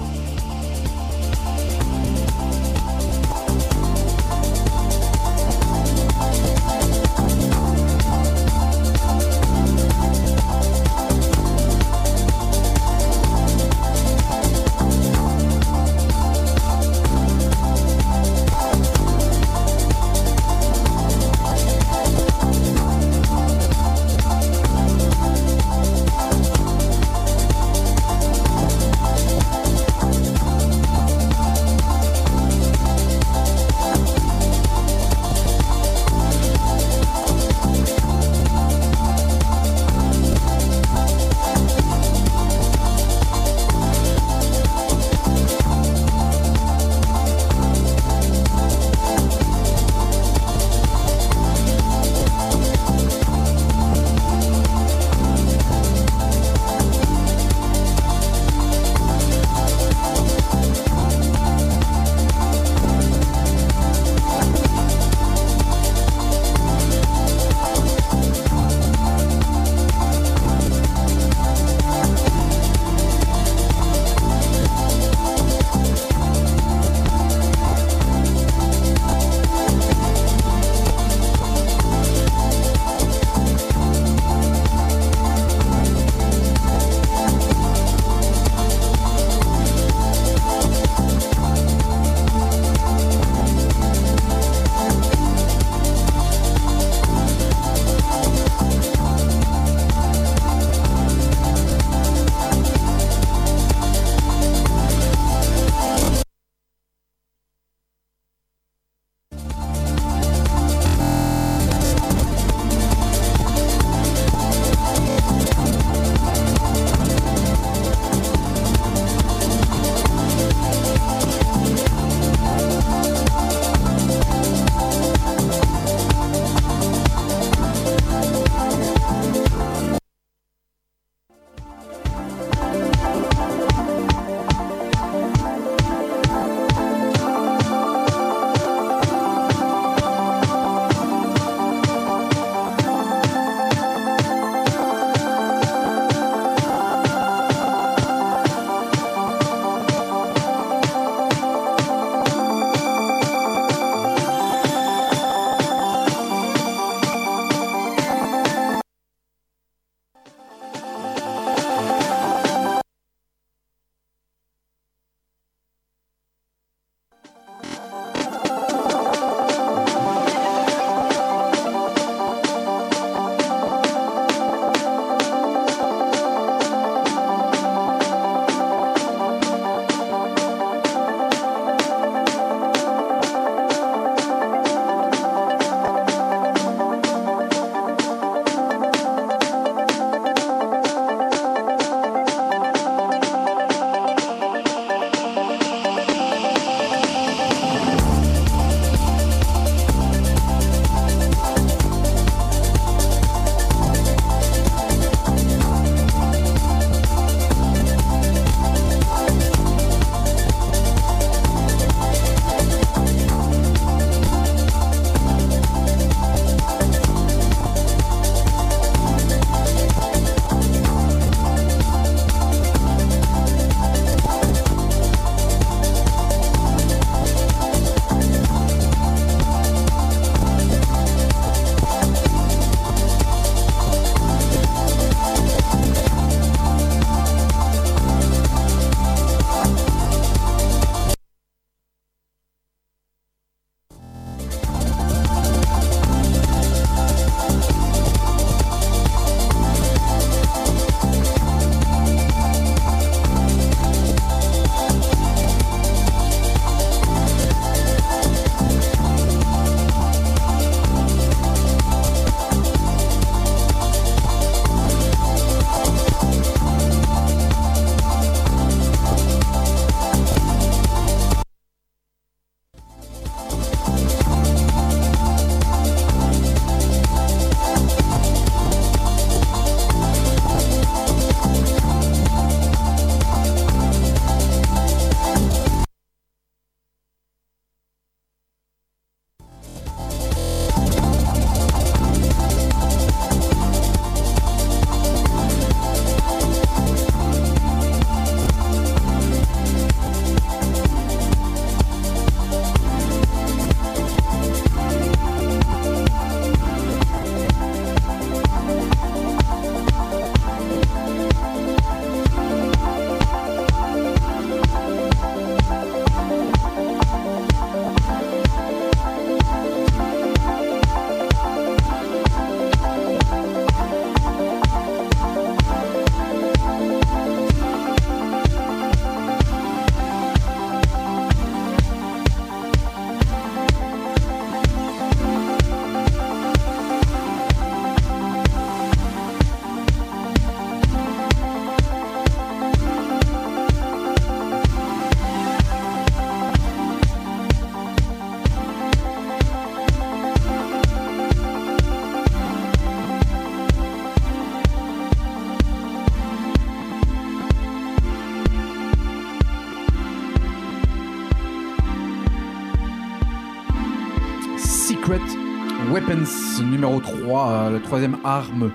Numéro 3, euh, le troisième arme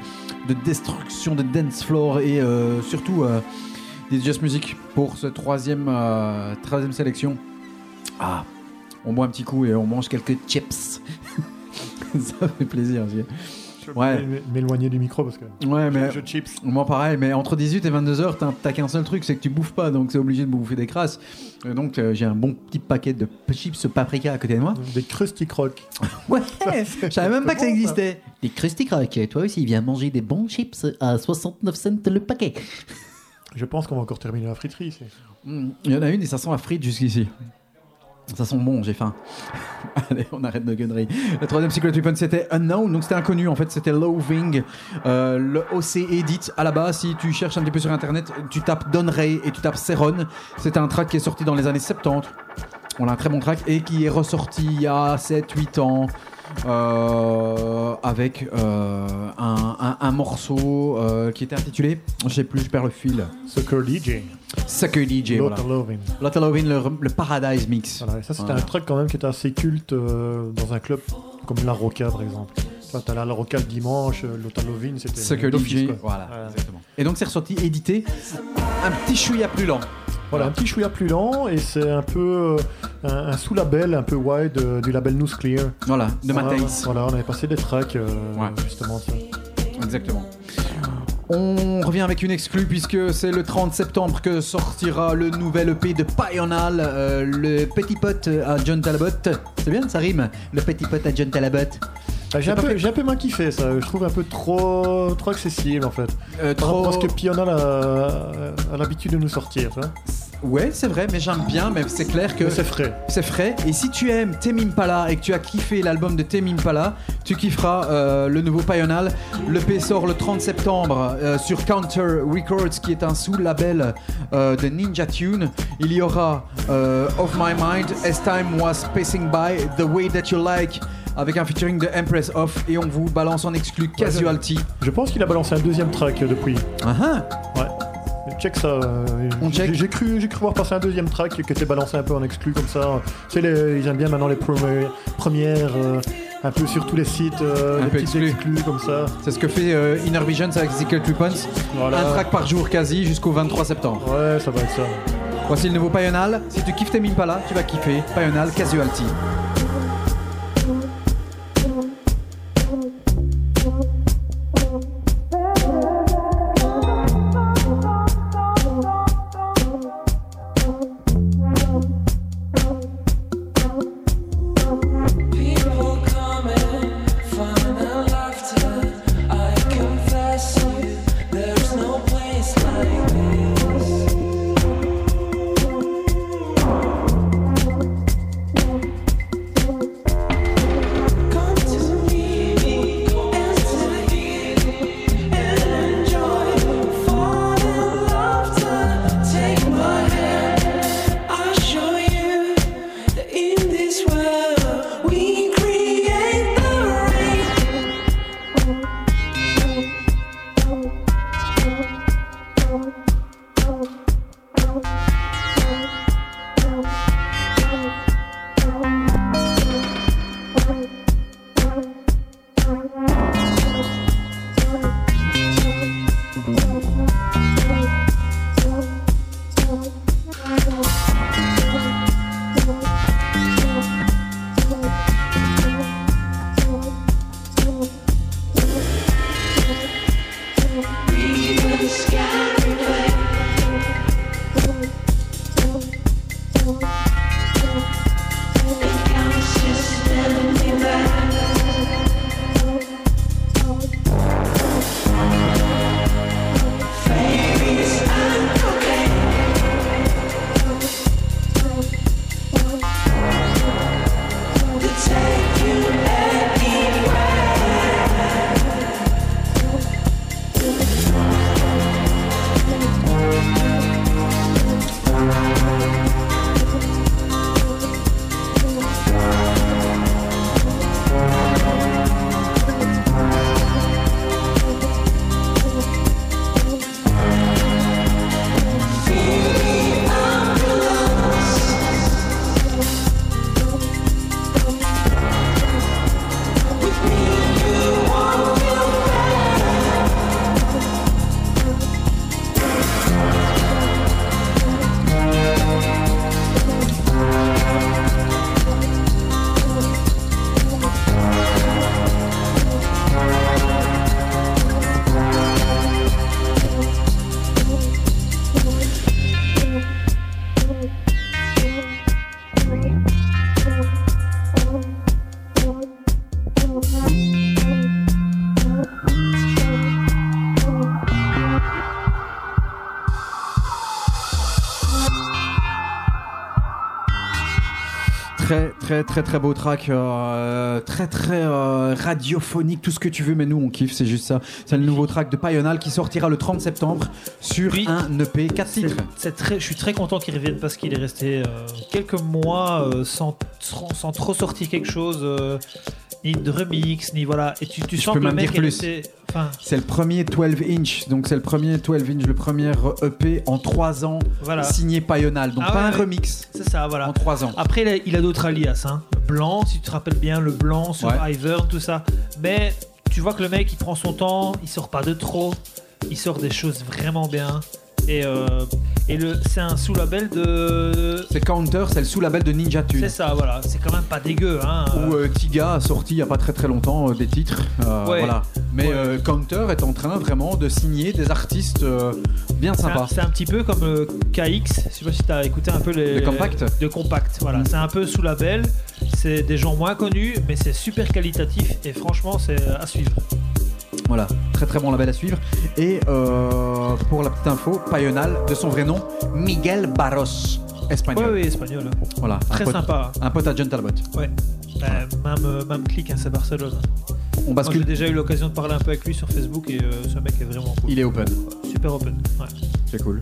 de destruction de dance floor et euh, surtout euh, des Just Music pour ce troisième, troisième sélection. Ah, on boit un petit coup et on mange quelques chips. [laughs] Ça fait plaisir. Je Ouais. vais m'éloigner du micro parce que Ouais, mais je chips. moi pareil, mais entre 18 et 22 heures, t'as- qu'un seul truc, c'est que tu bouffes pas, donc c'est obligé de bouffer des crasses. Et donc euh, j'ai un bon petit paquet de chips paprika à côté de moi. Des Krusty Crocs. [laughs] Ouais, je savais même pas que ça existait. Des Krusty Crocs, toi aussi viens manger des bons chips à 69 cents le paquet. Je pense qu'on va encore terminer la friterie. ici. Mm, Il y en a une et ça sent la frite jusqu'ici. Ça sent bon, j'ai faim. [laughs] Allez, on arrête de gunnerie. Le troisième Secret Weapon, c'était Unknown, donc c'était inconnu en fait, c'était Loving. Euh, le OC Edit, à la base, si tu cherches un petit peu sur internet, tu tapes Don Ray et tu tapes Seron. C'était un track qui est sorti dans les années 70. On a un très bon track et qui est ressorti il y a 7-8 ans. euh, avec euh, un, morceau euh, qui était intitulé, je sais plus, je perds le fil. Sucker DJ. Sucker DJ, voilà. Lothar Lovin. Lotta Lovin, le, le Paradise Mix. Voilà, ça, c'était Voilà. un truc quand même qui était assez culte euh, dans un club comme la Roca, par exemple. Toi, t'as la Roca le dimanche, euh, Lothar Lovin, c'était Sucker DJ, quoi. voilà, Voilà. exactement. Et donc c'est ressorti édité un petit chouïa plus lent. Voilà, un petit chouïa plus lent et c'est un peu euh, un, un sous-label un peu wide euh, du label News Clear. Voilà, de voilà, Matthijs. Voilà, on avait passé des tracks Ouais. justement ça. Exactement. On revient avec une exclue puisque c'est le 30 septembre que sortira le nouvel EP de Pional, euh, le petit pote à John Talbot. C'est bien, ça rime. Le petit pote à John Talbot. Ah, j'ai un, peu- j'ai un peu moins kiffé ça, je trouve un peu trop, trop accessible en fait. Euh, Par rapport à trop... ce que Pional a, a l'habitude de nous sortir, tu vois. Ouais, c'est vrai, mais j'aime bien, mais c'est clair que c'est frais. c'est frais. Et si tu aimes Tame Impala et que tu as kiffé l'album de Tame Impala, tu kifferas euh, le nouveau Pional. L'EP sort le 30 septembre euh, sur Counter Records, qui est un sous-label euh, de Ninja Tune. Il y aura Of My Mind, As Time Was Passing By, The Way That You Like, avec un featuring de Empress Off. Et on vous balance en exclu Casualty. Je pense qu'il a balancé un deuxième track depuis. Ah ah. Ouais. Check ça. euh, On j'ai- check. J'ai cru, j'ai cru voir passer un deuxième track qui était balancé un peu en exclu comme ça. Tu sais, les- ils aiment bien maintenant les premières, premières euh, un peu sur tous les sites, euh, Un les exclus. exclus comme ça. C'est ce que fait euh, Inner Visions avec Secret Weapons. Voilà. Un track par jour quasi jusqu'au 23 septembre. Ouais, ça va être ça. Voici le nouveau Pional. Si tu kiffes Tame Impala, tu vas kiffer Pional Casualty. Très très beau track, euh, très très euh, radiophonique, tout ce que tu veux, mais nous on kiffe, c'est juste ça. C'est le nouveau track de Payonal qui sortira le 30 septembre sur Oui. un EP 4 C'est- titres. c'est très, je suis très content qu'il revienne parce qu'il est resté euh, quelques mois sans, sans, trop sortir quelque chose, ni de remix, ni voilà. Et tu, sens peux que le mec plus. Enfin, C'est le premier 12 inch, donc c'est le premier 12 inch, le premier EP en 3 ans voilà. signé Payonal, donc Ah pas ouais, un ouais. remix C'est ça, voilà. en 3 ans. Après, il a, il a d'autres alias. Hein. Blanc, si tu te rappelles bien, le blanc sur Ouais. Ivern, tout ça. Mais tu vois que le mec, il prend son temps, il sort pas de trop, il sort des choses vraiment bien. Et, euh, et le, c'est un sous-label de. C'est Counter, c'est le sous-label de Ninja Tune. C'est ça, voilà. C'est quand même pas dégueu. Hein. Où euh, Tiga a sorti il y a pas très très longtemps euh, des titres. Ouais. Voilà. Mais Ouais. Counter est en train vraiment de signer des artistes bien sympas. c'est un petit peu comme KX. Je sais pas si tu as écouté un peu les. Les compacts De compact, voilà. C'est un peu sous label. C'est des gens moins connus, mais c'est super qualitatif. Et franchement, c'est à suivre. Voilà, très très bon label à suivre. Et euh, pour la petite info, Payonal, de son vrai nom, Miguel Barros, espagnol. oui, espagnol. hein. Voilà, Très un pote, sympa. un pote à John Talbot. Ouais. Euh, même, euh, même clic, hein, c'est Barcelone. On Moi, j'ai bascule. déjà eu l'occasion de parler un peu avec lui sur Facebook et euh, ce mec est vraiment cool. Il est open, Super open. Ouais. c'est cool.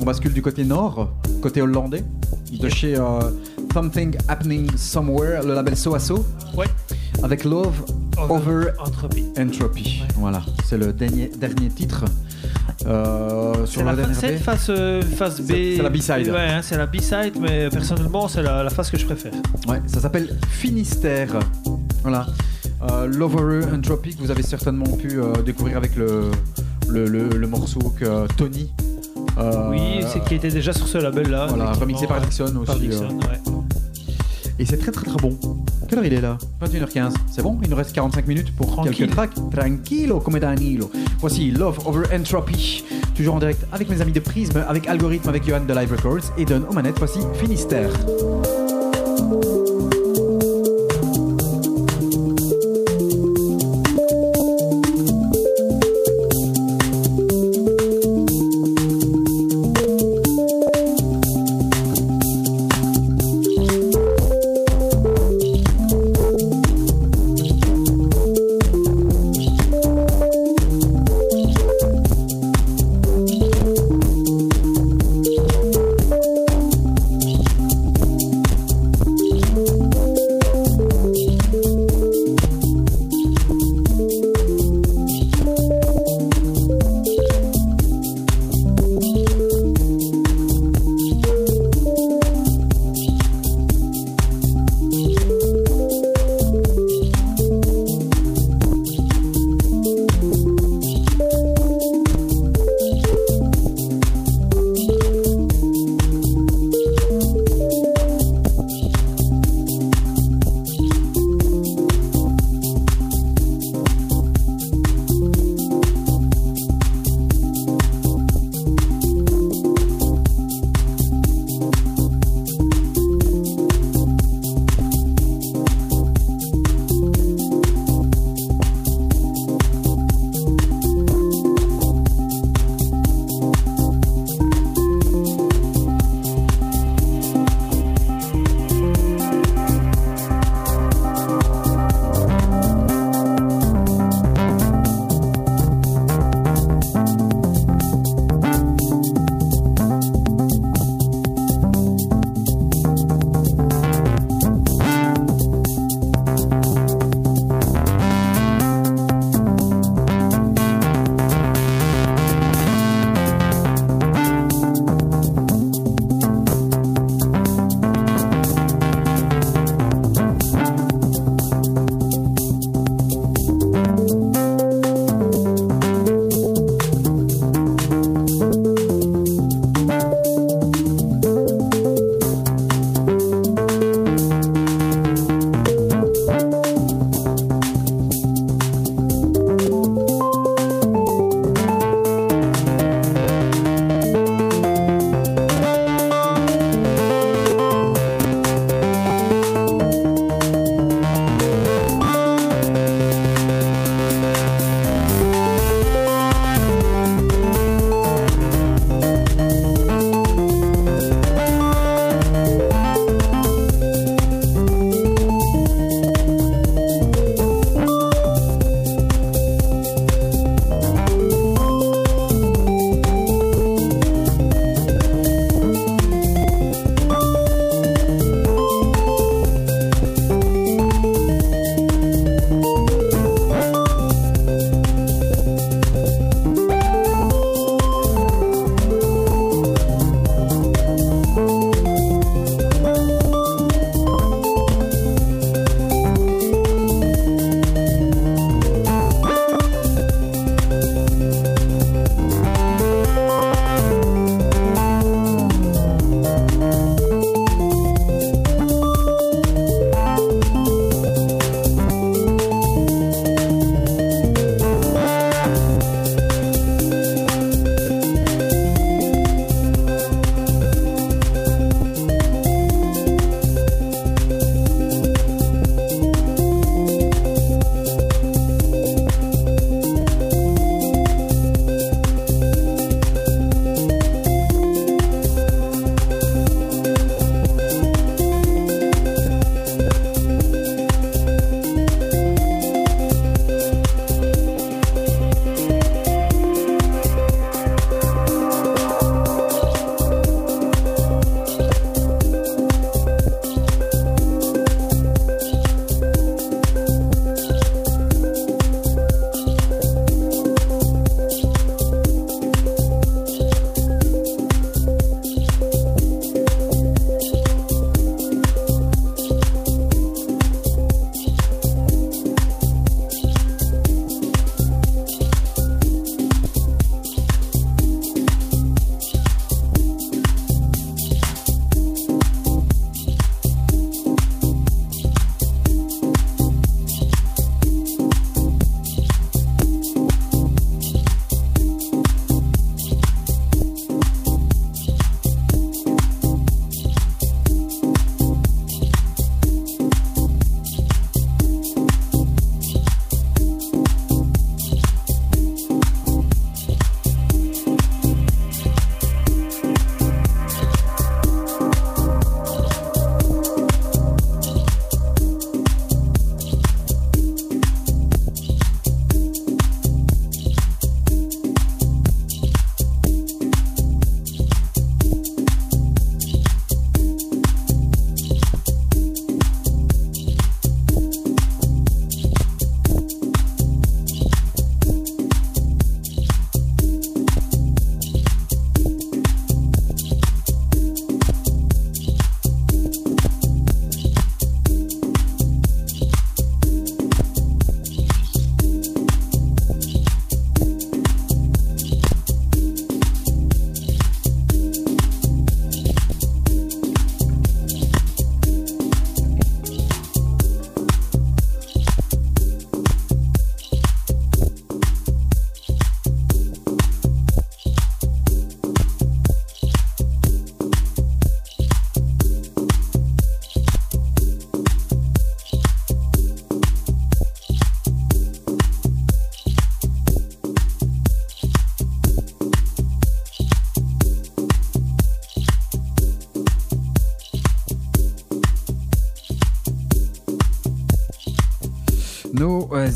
On bascule du côté nord, côté hollandais, de chez euh, Something Happening Somewhere, le label So So, Ouais. avec Love Over Entropy. Entropy. Ouais. Voilà, c'est le dernier, dernier titre. euh, sur C'est la EP. face, euh, face B. C'est- la B-side. Ouais, hein, c'est la B-side, mais personnellement, c'est la, la face que je préfère. Ouais, ça s'appelle Finistère. Voilà. Euh, Lover Entropy que vous avez certainement pu euh, découvrir avec le, le, le- le morceau que Tony. euh, oui, c'est qui était déjà sur ce label-là. Voilà, remixé par Dixon aussi. Par euh. Dixon, ouais. Et c'est très très très bon. Quelle heure il est là? 21h15. C'est bon? Il nous reste 45 minutes pour Tranquille. quelques tracks. Tranquilo, come Danilo. Voici Love Over Entropy. Toujours en direct avec mes amis de Prism, avec Algorithme, avec Johan de Live Records. Et Don aux manettes. Voici Finistère.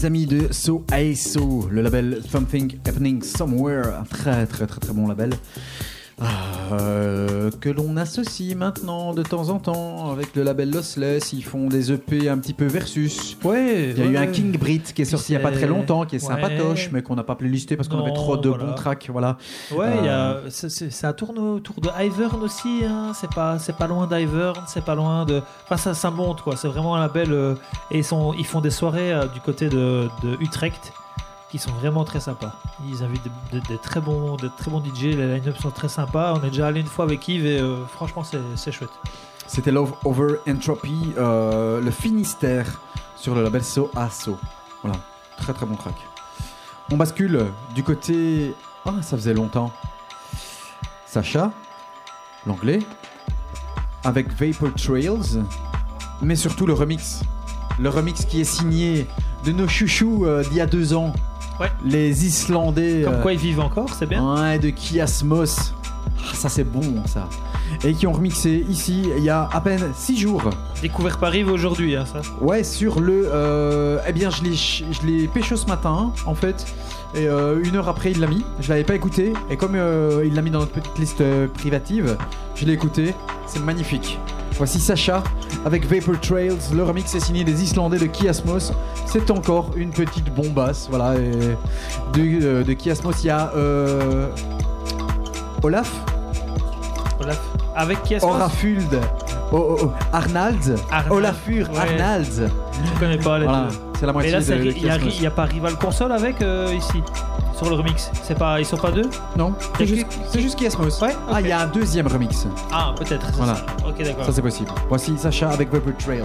Euh, amis de So ASO, le label Something Happening Somewhere, un très très très très bon label. euh, que l'on associe maintenant de temps en temps avec le label Lossless. Ils font des EP un petit peu versus. Ouais. Il y a eu un. King Brit qui est sorti il n'y a pas très longtemps, qui est Ouais. sympatoche, mais qu'on n'a pas playlisté parce qu'on avait trop de voilà. bons tracks. Voilà. Ouais, il y a, Euh, ça tourne autour de Ivern aussi. Hein. C'est pas, c'est pas loin d'Ivern, c'est pas loin de. Enfin, ça, ça monte quoi. C'est vraiment un label euh, et ils font des soirées euh, du côté de, de Utrecht qui sont vraiment très sympas. Ils invitent des, très bons, des très bons DJ. Les line-up sont très sympas. On est déjà allé une fois avec Yves et euh, franchement, c'est, c'est chouette. C'était Love Over Entropy, euh, le Finistère, sur le label So Asso. Voilà, très très bon track. On bascule du côté. Ah, ça faisait longtemps. Sacha, l'anglais, avec Vapor Trails, mais surtout le remix. Le remix qui est signé de nos chouchous euh, d'il y a deux ans. Ouais. Les Islandais. Comme euh, quoi ils vivent encore, c'est bien. Ouais, de Kiasmos. Ah, ça c'est bon ça. Et qui ont remixé ici il y a à peine 6 jours. Découvert par Yves aujourd'hui, hein, ça. Ouais, sur le. euh, eh bien, je l'ai, je l'ai pécho ce matin en fait. Et euh, une heure après, il l'a mis. Je l'avais pas écouté. Et comme euh, il l'a mis dans notre petite liste privative, je l'ai écouté. C'est magnifique. Voici Sacha avec Vapor Trails. Le remix est signé des Islandais de Kiasmos. C'est encore une petite bombasse. Voilà. Et de, euh, de Kiasmos, il y a euh, Olaf? Olaf. Avec est-ce Orafuld, oh, oh, oh, Arnalds, Arnald, Olafur, ouais. Arnalds. Je connais pas les Voilà, deux. C'est la moitié il y, a- pas Rival Console avec euh, ici sur le remix. C'est pas, ils sont pas deux Non, c'est juste, c'est juste Kiasmos. Ouais, Ah, il y a un deuxième remix. Ah, peut-être. Voilà. ça. Ok, d'accord. Ça, c'est possible. Voici Sacha avec Vapor Trails.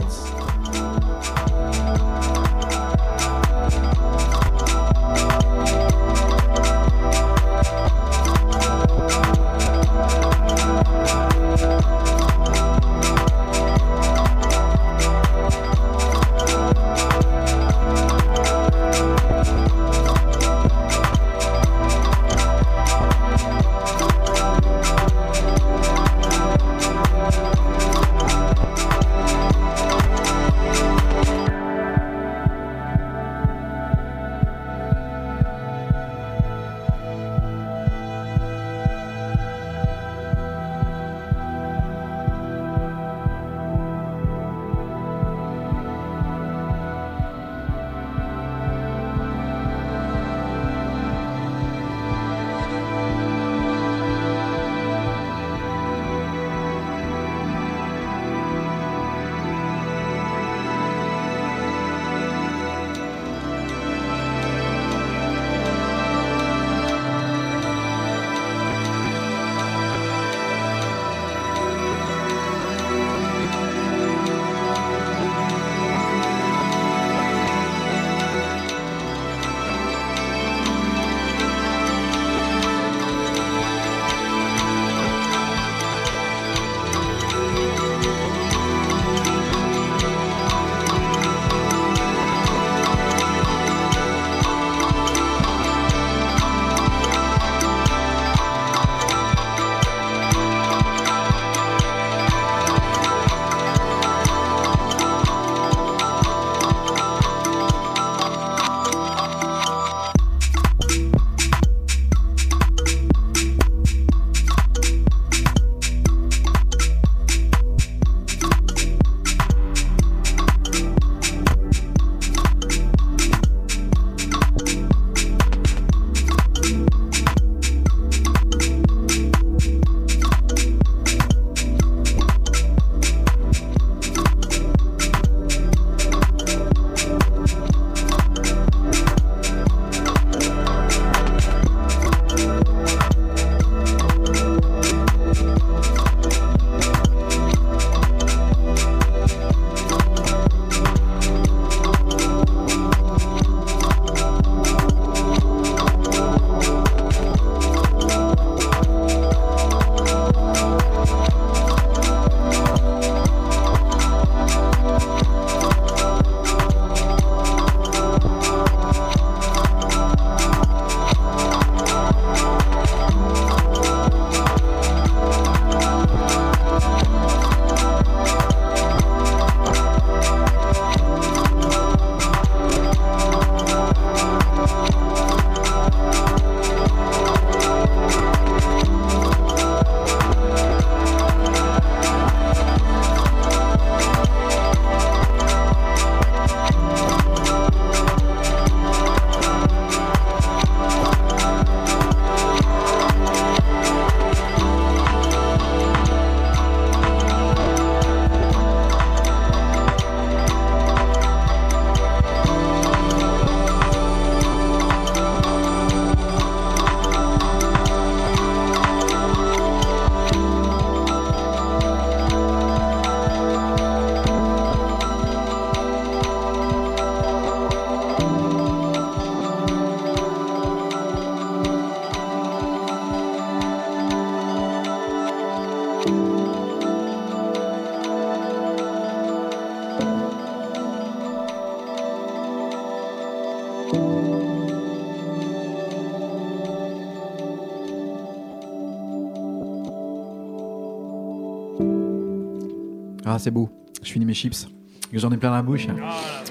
Ah, c'est beau. Je finis mes chips. J'en ai plein la bouche. hein.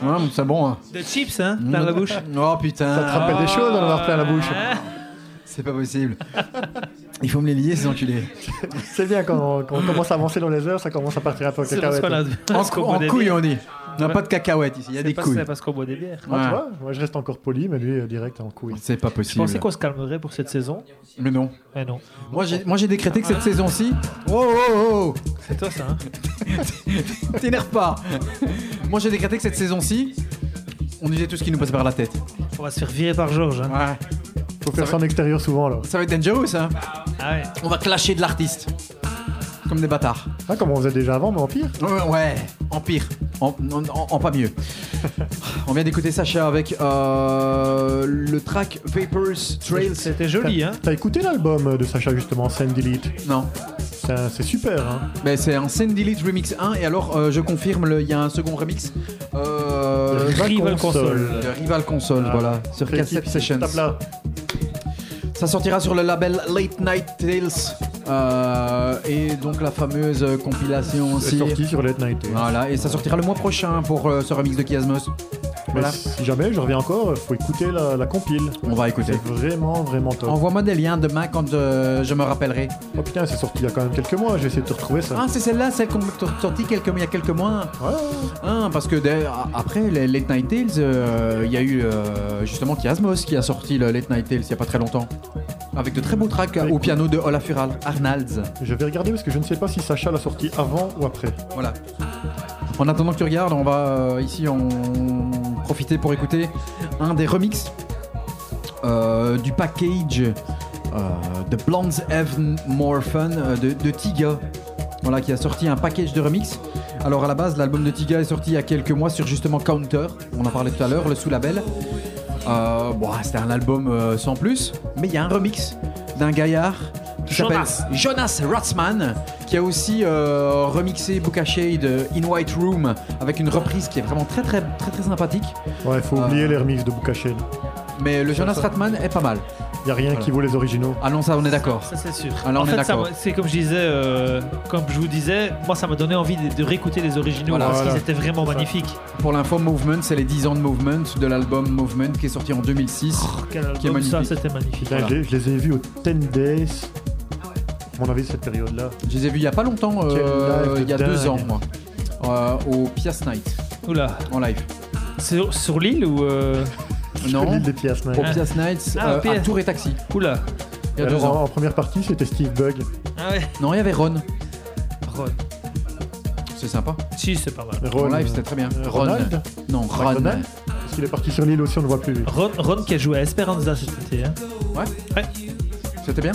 Ouais, c'est bon. hein. De chips, hein, plein la bouche. Oh putain. Ça te rappelle des choses d'en avoir plein la bouche. [laughs] C'est pas possible. Il faut me les lier, ces enculés. [laughs] C'est bien quand, quand on commence à avancer dans les heures, ça commence à partir un peu en cacahuète. a- [laughs] En, en couille, on dit. On n'a Ouais. pas de cacahuètes ici, il y a des pas- couilles. C'est parce qu'on boit des bières. Ah, Ouais. tu vois, moi je reste encore poli, mais lui euh, direct en couille. C'est pas Je possible. pensais qu'on se calmerait pour cette saison? Mais non. Mais non. Moi j'ai, moi j'ai décrété que cette saison-ci. Oh oh oh C'est toi ça, hein oh [laughs] T'énerve pas Moi j'ai décrété que cette saison-ci, on disait tout ce qui nous passait par la tête. On va se faire virer par Georges. Hein. Ouais. Faut faire ça en extérieur souvent là. Ça va être dangereux ça. Ah ouais. On va clasher de l'artiste. Comme des bâtards. Ah, comme on faisait déjà avant, mais en pire. Ouais, ouais, en pire. En, en- en- en pas mieux. [laughs] on vient d'écouter Sacha avec euh, le track Vapors Trails. C'était joli, hein T'as écouté l'album de Sacha justement, Send Delete? Non. C'est super, hein. Mais c'est un Send Delete Remix 1 et alors euh, je confirme, le- il y a un second remix. Euh, Rival Rival Console. De Rival Console, Ah, voilà, sur Cassette Sessions. tape là. Ça sortira sur le label Late Night Tales euh, et donc la fameuse compilation C'est aussi. sorti sur Late Night. Voilà, et ça sortira le mois prochain pour euh, ce remix de Kiasmos. Voilà. si jamais je reviens encore, faut écouter la, la compile. On va écouter. C'est vraiment, vraiment top. Envoie-moi des liens demain quand euh, je me rappellerai. Oh putain, c'est sorti il y a quand même quelques mois, je vais essayer de te retrouver ça. Ah, c'est celle-là, celle qu'on a sortie quelques, il y a quelques mois. Ouais, Ah, parce que après les Late Night Tales, euh, il y a eu euh, justement Kiasmos qui a sorti le Late Night Tales il y a pas très longtemps. Avec de très beaux tracks au piano de Olaf Ural, Arnalds. je vais regarder parce que je ne sais pas si Sacha l'a sorti avant ou après. Voilà. En attendant que tu regardes, on va ici en profiter pour écouter un des remixes euh, du package euh, de Blondes Have More Fun euh, de, Tiga. Voilà, qui a sorti un package de remix. Alors à la base, l'album de Tiga est sorti il y a quelques mois sur justement Counter. On en parlait tout à l'heure, le sous-label. Euh, bon, c'était un album sans plus, mais il y a un remix d'un gaillard qui s'appelle Jonas. Jonas Ratzman, qui a aussi euh, remixé Booka Shade euh, In White Room avec une reprise qui est vraiment très très très très sympathique. Ouais, faut Ah. oublier les remixes de Bukashen. Mais le Jonas. Ratzman est pas mal. Il y a rien Voilà. qui vaut les originaux. Ah non, ça on est d'accord. Ça c'est sûr. Ah, on en est fait, d'accord. c'est comme je disais, euh, comme je vous disais, moi ça m'a donné envie de, de réécouter les originaux Voilà. parce Voilà. qu'ils étaient vraiment magnifiques. Pour l'info, Movement, c'est les 10 ans de Movement de l'album Movement qui est sorti en 2006. Oh, quel Qui est album, ça c'était magnifique. Putain, je, les- je les ai vus au 10 Days. À mon avis, cette période-là. Je les ai vus il y a pas longtemps, euh, il y a deux ans, moi. Euh, au Pias Night, Oula, en live. sur, sur l'île ou Non, L'île des Piastres. au Pias Night, Ah, euh, à Tour et Taxi, Oula. il y a deux en, ans. en première partie, c'était Steve Bug. Ah ouais. Non, il y avait Ron. Ron. C'est sympa. Si, c'est pas mal. Ron, en live, c'était très bien. euh, Ron. Ronald Non, Ron. Ronald Parce qu'il est parti sur l'île aussi, on ne le voit plus. lui. Ron, Ron qui a joué à Esperanza cet été. Hein. Ouais. Ouais. C'était bien.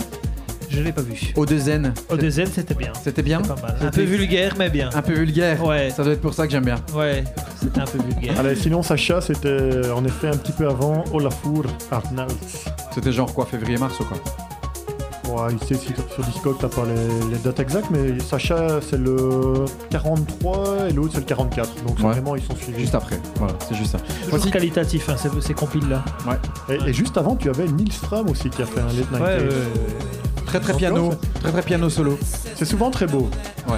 Je l'ai pas vu. O2N. O2N c'était bien. C'était bien. C'était pas mal. Un peu vulgaire mais bien. Un peu vulgaire. Ouais. Ça doit être pour ça que j'aime bien. Ouais, c'était un peu vulgaire. Allez, sinon, Sacha, c'était en effet un petit peu avant Olafur Arnalds. C'était genre quoi, février-mars ou quoi? Ouais, il sait si sur Discord, t'as pas les, les dates exactes, mais Sacha, c'est le 43 et l'autre, c'est le 44. Donc, Ouais. vraiment, ils sont suivis. Juste après. Voilà, c'est juste ça. Voici- qualitatif hein, ces, ces compiles là. Et, et juste avant, tu avais Neil Fram aussi qui a fait un Late Night Ouais, ouais, Très très piano, très très piano solo. C'est souvent très beau. Ouais.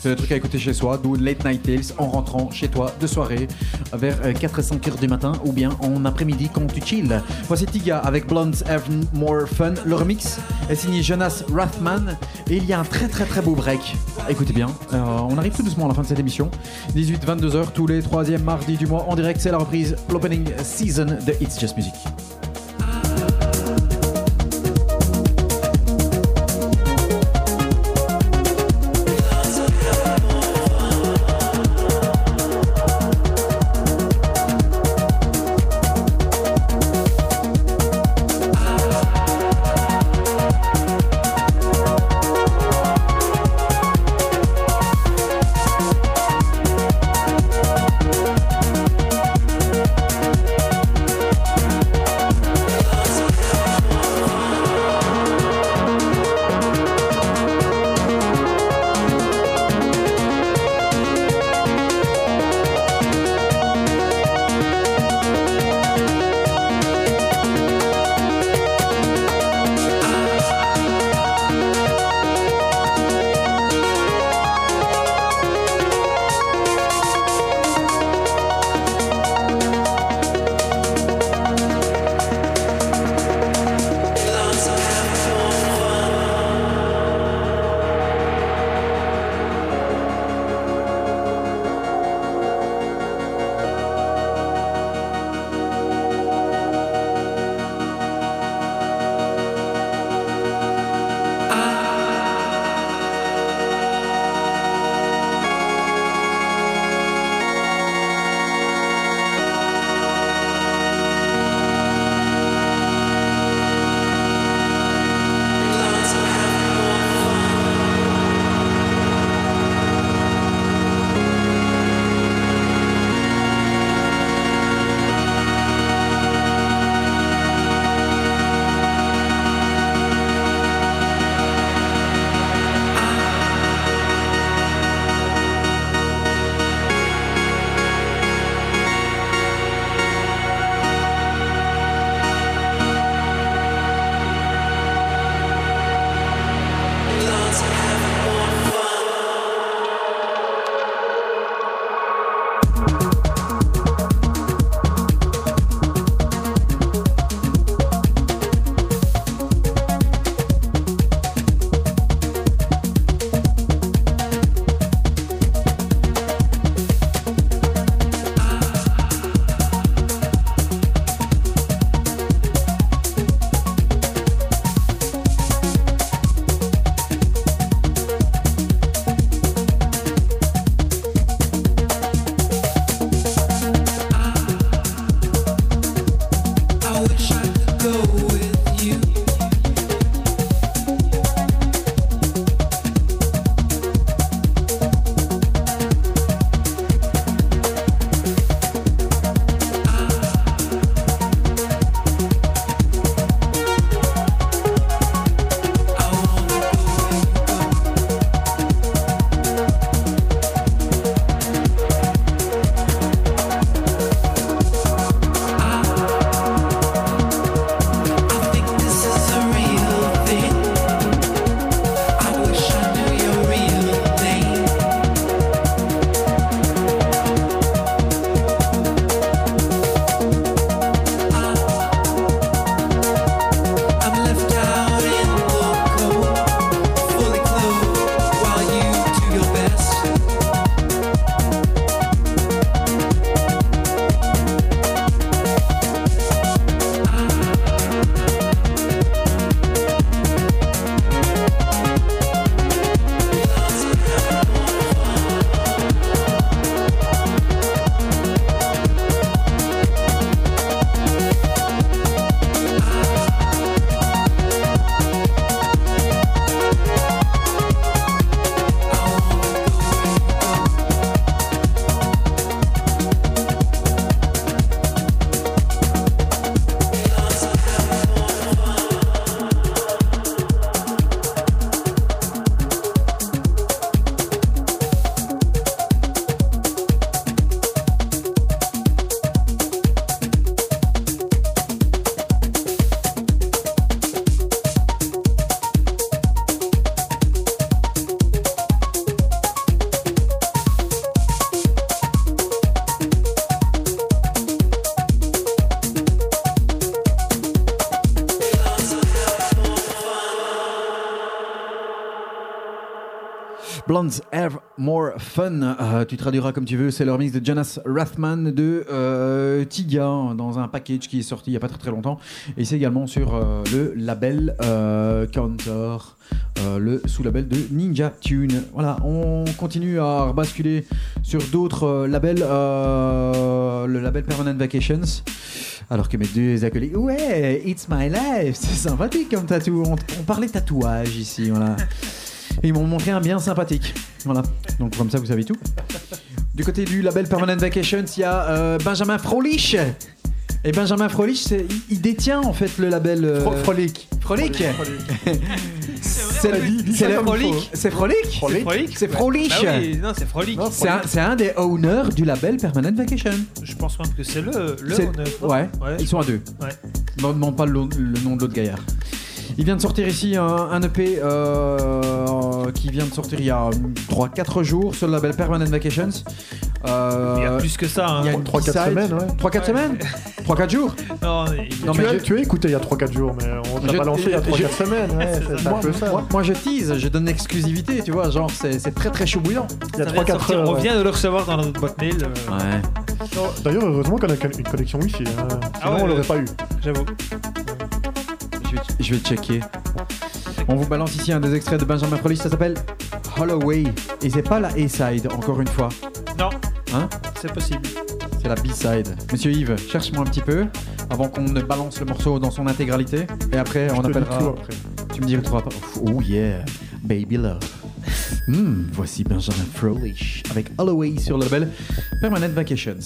C'est le truc à écouter chez soi, d'où Late Night Tales en rentrant chez toi de soirée vers euh, 4 et 5 heures du matin ou bien en après-midi quand tu chill. Voici Tiga avec Blondes Have More Fun. Le remix est signé Jonas Rathman et il y a un très très très beau break. Écoutez bien, euh, on arrive tout doucement à la fin de cette émission. 18-22h tous les troisièmes mardis du mois en direct, c'est la reprise, l'opening season de It's Just Music. Have More Fun. Euh, tu traduiras comme tu veux. C'est le remix de Jonas Rathman de euh, Tiga dans un package qui est sorti il n'y a pas très très longtemps. Et c'est également sur euh, le label Counter, le sous-label de Ninja Tune. Voilà, on continue à basculer sur d'autres labels. le label Permanent Vacations. Alors que mes deux acolytes, ouais, it's my life, c'est sympathique comme tatou. On, on parlait tatouage ici, voilà. Et ils m'ont montré un bien sympathique. Voilà. Donc comme ça, vous savez tout. Du côté du label Permanent Vacations, il y a euh, Benjamin Frolich. Et Benjamin Frolich, c'est- il, il détient en fait le label. euh, Fro- Frolic. Frolic. C'est faut. C'est Frolic. Frolic. Frolic C'est. Bah non, c'est Frolic. Non, C'est un, c'est un des owners du label Permanent Vacation. Je pense même que c'est le, le C'est- non ouais, Ouais. ils sont à deux. Ouais. Ne me demande pas le, le nom de l'autre gaillard. Il vient de sortir ici un, un EP euh, qui vient de sortir il y a 3-4 jours sur le label Permanent Vacations. Euh, Il y a plus que ça. Hein. il y a une 3-4 B-side. semaines, ouais. 3-4 Ouais. semaines 3-4 jours [laughs] Non, Non, tu, mais as, je- tu as écouté il y a 3-4 jours, mais on t'a Je- balancé il y a je- 3-4 semaines. Ouais, C'est un moi, peu ça. moi- moi, je tease, je donne l'exclusivité, tu vois, genre c'est c'est très très chaud bouillant. Il y a ça vient de 3-4 sortir, heures. On vient de le recevoir dans notre boîte mail. euh, Ouais. D'ailleurs, heureusement qu'on a une connexion Wi-Fi. hein. Sinon, Ah ouais, on l'aurait pas eu. J'avoue. Je vais, je vais checker. On vous balance ici un des extraits de Benjamin Frolich, ça s'appelle Holloway. Et c'est pas la A-side, encore une fois. Non. Hein? C'est possible. C'est la B-side. Monsieur Yves, cherche-moi un petit peu avant qu'on ne balance le morceau dans son intégralité. Et après, Je on dis appellera. tout après. Tu me diras trois pas. Oh yeah, baby love. Hmm, voici Benjamin Frolich avec Holloway sur le label Permanent Vacations.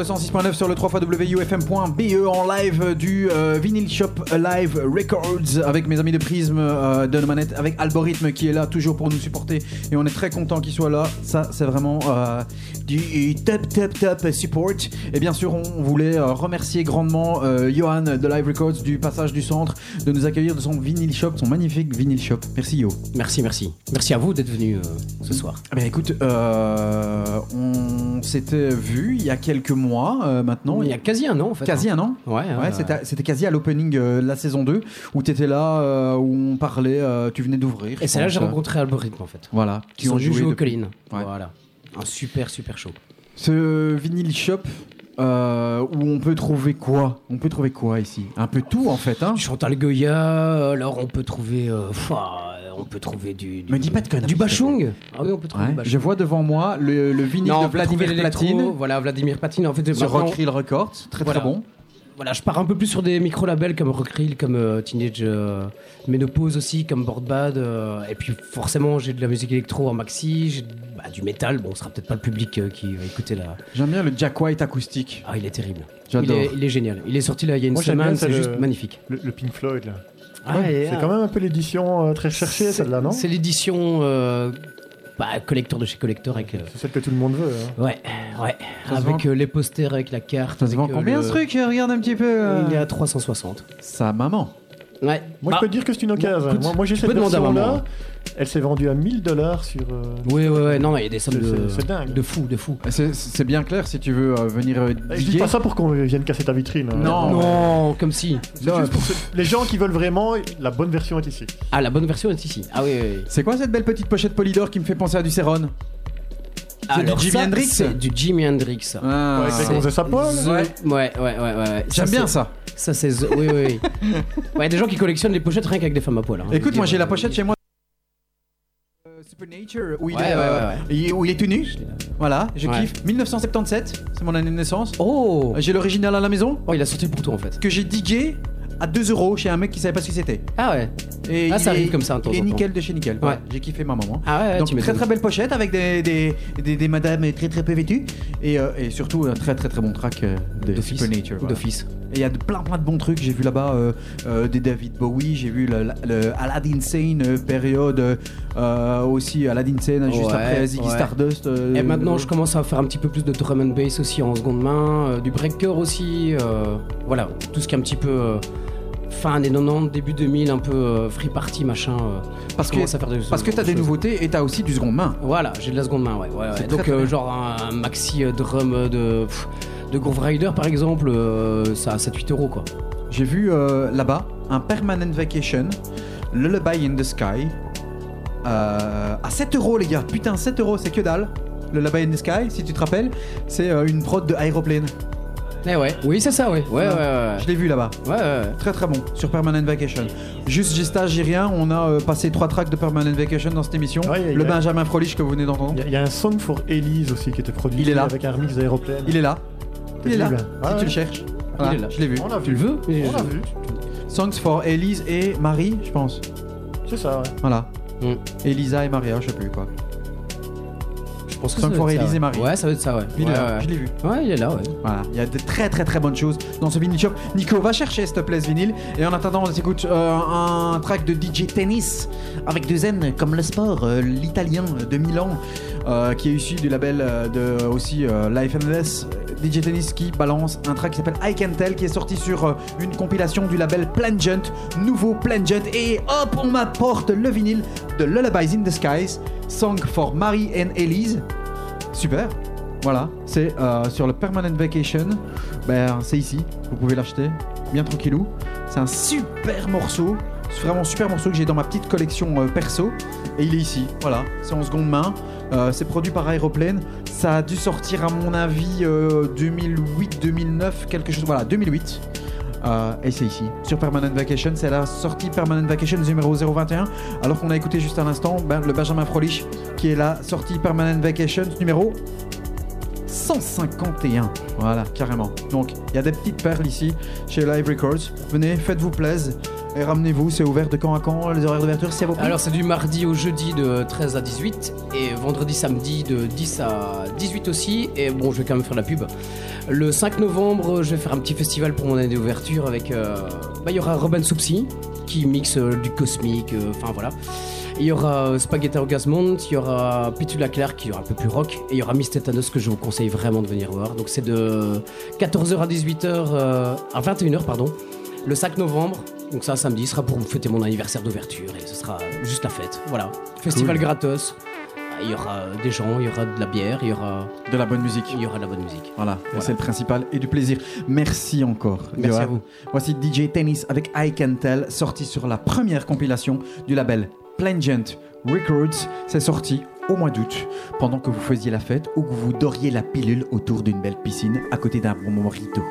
Le 106.9 sur le 3xwufm.be E en live du euh, Vinyl Shop Live Records avec mes amis de Prism euh, de Manette avec Algorithme qui est là toujours pour nous supporter et on est très content qu'il soit là. Ça c'est vraiment euh, du top top top support et bien sûr on voulait euh, remercier grandement euh, Johan de Live Records du passage du centre de nous accueillir de son Vinyl Shop, son magnifique Vinyl Shop. Merci Yo. Merci, merci. Merci à vous d'être venu ce soir. Eh bien écoute, euh, on s'était vu il y a quelques mois euh, maintenant. Il y a quasi un an en fait. Quasi un an Ouais, ouais, c'était quasi à l'opening euh, de la saison 2 où tu étais là, euh, où on parlait, tu venais d'ouvrir. Et c'est là que j'ai rencontré Algorithme en fait. Voilà, Qui sont ont joué jouer au depuis. Colline. Ouais. Voilà. Un super, super show. Ce vinyle shop euh, où on peut trouver quoi? On peut trouver quoi ici? Un peu tout en fait. Hein Chantal Goya, alors on peut trouver. euh, on peut trouver du. du Me dis pas de conneries, Du Bachung Ah oui, on peut trouver Ouais, du Bachung. Je vois devant moi le, le vinyle Non, de on peut trouver Vladimir l'électro, Platine Voilà, Vladimir Platine. En fait, sur maintenant- Rock Reel Records. Très Voilà. très bon. Voilà, je pars un peu plus sur des micro-labels comme Rockreel, comme euh, Teenage euh, Menopause aussi, comme Board Bad. euh, et puis forcément, j'ai de la musique électro en maxi, j'ai bah, du métal. Bon, ce sera peut-être pas le public euh, qui va écouter la. J'aime bien le Jack White acoustique. Ah, il est terrible. Il J'adore. est, il est génial. Il est sorti là il y a une Moi, semaine, c'est juste le- magnifique. Le, le Pink Floyd, là. Ah, C'est quand même un peu l'édition euh, très recherchée, c'est- celle-là, non? C'est l'édition euh, bah, collector de chez collector avec. euh, C'est celle que tout le monde veut. hein. ouais, ouais. Ça Avec euh, les posters, avec la carte. Ça se avec, euh, combien le- ce truc Regarde un petit peu. euh, Il est à 360. Sa maman. Ouais. Moi, Bah, je peux te dire que c'est une occasion. écoute, moi, moi, j'ai tu cette peux demander à version-là. hein. Elle s'est vendue à 1000 dollars sur. euh, Oui, oui, oui. Non, il y a des sommes C'est- de, dingue. fou, de fou. C'est- C'est bien clair si tu veux euh, venir euh, Je dis pas ça pour qu'on vienne casser ta vitrine. hein. Non. Non, comme si. Pour ce- les gens qui veulent vraiment, la bonne version est ici. Ah, la bonne version est ici. Ah oui, oui, oui. C'est quoi cette belle petite pochette polydor qui me fait penser à du Céron C'est Alors du Jimi ça, Hendrix C'est du Jimi Hendrix. ça. Ah. Ouais, c'est- à poil. The- Ouais, ouais, ouais, ouais. ouais. J'aime Ça, bien c'est- ça. Ça, c'est. the- Oui, oui, oui. [laughs] Ouais, des gens qui collectionnent les pochettes rien qu'avec des femmes à poil. hein, je Écoute, moi j'ai la euh, pochette chez moi. Supernature, où il, Ouais, est, euh, ouais, ouais. il- où il est tout nu. Voilà, je kiffe. 1977, c'est mon année de naissance. Oh J'ai l'original à la maison Oh, il a sorti pour toi en fait. que j'ai digué à 2 euros chez un mec qui savait pas ce que c'était. Ah ouais. Et Ah, ça est- arrive comme ça, de temps temps. nickel de chez nickel. Ouais. J'ai kiffé ma maman. Ah ouais, Donc très très belle pochette avec des, des, des, des madames très très peu vêtues et, euh, et surtout un très très très bon track euh, de D'office. Supernature. voilà. Et il y a de- plein plein de bons trucs. J'ai vu là-bas euh, euh, des David Bowie, j'ai vu le, le Aladdin Sane euh, période aussi Aladdin Sane juste Ouais, après Ziggy ouais. Stardust. Et maintenant, je commence à faire un petit peu plus de drum and bass aussi en seconde main, du breaker aussi. voilà, tout ce qui est un petit peu fin des 90, début 2000, un peu euh, free party machin. euh, parce que à faire des- parce que t'as des nouveautés et t'as aussi du second main. Voilà, j'ai de la seconde main, ouais. ouais, ouais. Donc, très, euh, genre un, un maxi drum de, pff, de Groove Rider par exemple, euh, ça a 7-8 euros quoi. J'ai vu euh, là-bas un Permanent Vacation, Lullaby in the Sky, euh, à 7 euros les gars. Putain, 7 euros, c'est que dalle. Lullaby in the Sky, si tu te rappelles, c'est euh, une prod de Aeroplane. Eh ouais, oui, c'est ça, ouais. Ouais, ouais, ouais. Je l'ai vu là-bas. Ouais, ouais, ouais. Très très bon sur Permanent Vacation. Juste Gista, j'ai rien. On a euh, passé trois tracks de Permanent Vacation dans cette émission. Ouais, y a- le y a- Benjamin Frolich que vous venez d'entendre. Il y, y a un song for Elise aussi qui était produit Il est là. avec un remix d'aéroplane. Il est là. Il est là. Si Ah tu le cherches. Voilà, Il est là. Je l'ai vu. On l'a Tu vu. le veux On l'a vu. Songs for Elise et Marie, je pense. C'est ça, ouais. Voilà. Mm. Elisa et Maria, je sais plus quoi. Je pense que ça doit être ça, Élise et. Marie. Ouais, ça doit être ça, ouais. Il ouais, est là. ouais. Je l'ai vu. Ouais, il est là, ouais. Voilà, il y a de très très très bonnes choses dans ce vinyle shop. Nico, va chercher s'il te plaît ce vinyle. Et en attendant, on s'écoute euh, un track de DJ Tennis avec deux N comme le sport, euh, l'italien de Milan, euh, qui est issu du label euh, de aussi euh, Life Endless. DJ Tennis qui balance un track qui s'appelle I Can Tell, qui est sorti sur une compilation du label Plangent, nouveau Plangent. Et hop, on m'apporte le vinyle de Lullabies in the Skies, song for Mary and Elise. Super. Voilà, c'est sur le Permanent Vacation. Ben, c'est ici, vous pouvez l'acheter, bien tranquillou. C'est un super morceau, vraiment super morceau que j'ai dans ma petite collection perso. Et il est ici, voilà, c'est en seconde main. Euh, c'est produit par Aeroplane. Ça a dû sortir, à mon avis, euh, 2008-2009, quelque chose. Voilà, 2008. Euh, et c'est ici, sur Permanent Vacation. C'est la sortie Permanent Vacation numéro 021. Alors qu'on a écouté juste à l'instant ben, le Benjamin Frolich, qui est la sortie Permanent Vacation numéro 151. Voilà, carrément. Donc, il y a des petites perles ici chez Live Records. Venez, faites-vous plaisir. Et ramenez-vous, c'est ouvert de quand à quand Les horaires d'ouverture, c'est vos prix Alors c'est du mardi au jeudi de 13 à 18 et vendredi samedi de 10 à 18 aussi. Et bon, je vais quand même faire la pub. Le 5 novembre, je vais faire un petit festival pour mon année d'ouverture avec. euh, bah, il y aura Robin Soupsi qui mixe euh, du cosmique, euh, enfin voilà. Il y aura Spaghetti Orgasmond, il y aura Pitula Clark qui est un peu plus rock, et il y aura Miss Tetanus que je vous conseille vraiment de venir voir. Donc c'est de 14h à 18h, euh, à 21h pardon, le 5 novembre. Donc ça samedi sera pour fêter mon anniversaire d'ouverture et ce sera juste la fête. Voilà, festival Cool. gratos. Il y aura des gens, il y aura de la bière, il y aura, De la bonne musique. il y aura de la bonne musique. Voilà, Voilà. c'est le principal et du plaisir. Merci encore. Merci à vous. Voici DJ Tennis avec I Can Tell, sorti sur la première compilation du label Plangent Records. C'est sorti au mois d'août, pendant que vous faisiez la fête ou que vous doriez la pilule autour d'une belle piscine à côté d'un bon mojito.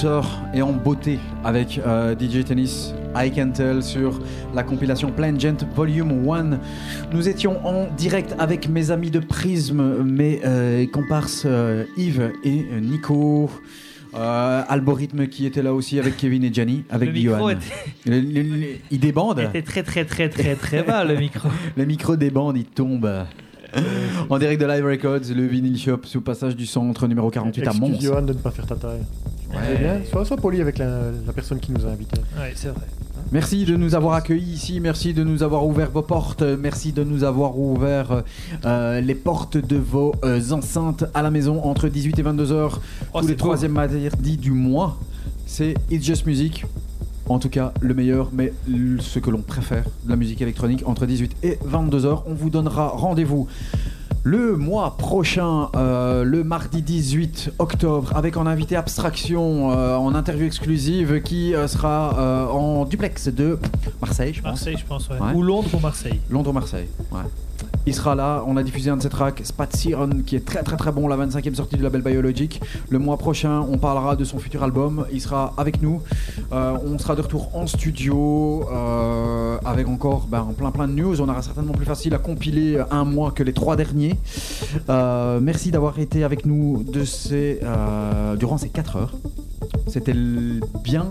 Douceur et en beauté avec euh, DJ Tennis I Can Tell sur la compilation Plangent Volume 1. Nous étions en direct avec mes amis de Prism, mes euh, comparses euh, Yves et euh, Nico. Euh, Algorithme qui était là aussi avec Kevin et Gianni, avec Le micro Johan. était- Le- le- le- il débande. était très très très très très bas le micro. [laughs] Le micro débande, il tombe. en direct de Live Records, le vinyle shop sous passage du centre numéro 48 à Excuse Mons. Johan de ne pas faire ta taille. Ouais. C'est bien. Sois, sois poli avec la, la personne qui nous a invités. Ouais, c'est vrai. Merci de nous avoir accueillis ici, merci de nous avoir ouvert vos portes, merci de nous avoir ouvert euh, les portes de vos euh, enceintes à la maison entre 18 et 22 heures Oh, tous les troisièmes mardis du mois. C'est It's Just Music. En tout cas, le meilleur, mais ce que l'on préfère, la musique électronique entre 18 et 22 heures. On vous donnera rendez-vous Le mois prochain, euh, le mardi 18 octobre, avec en invité Abstraction, euh, en interview exclusive, qui euh, sera en duplex de Marseille, je pense. Marseille, je pense, ouais. Ouais. Ou Londres ou Marseille. Londres-Marseille, ouais. Il sera là, on a diffusé un de ses tracks, Spat Siren, qui est très très très bon, la 25e sortie du label Biologic. Le mois prochain, on parlera de son futur album, il sera avec nous. Euh, on sera de retour en studio, euh, avec encore ben, plein plein de news. On aura certainement plus facile à compiler un mois que les trois derniers. Euh, merci d'avoir été avec nous de ces, durant ces 4 heures. C'était bien,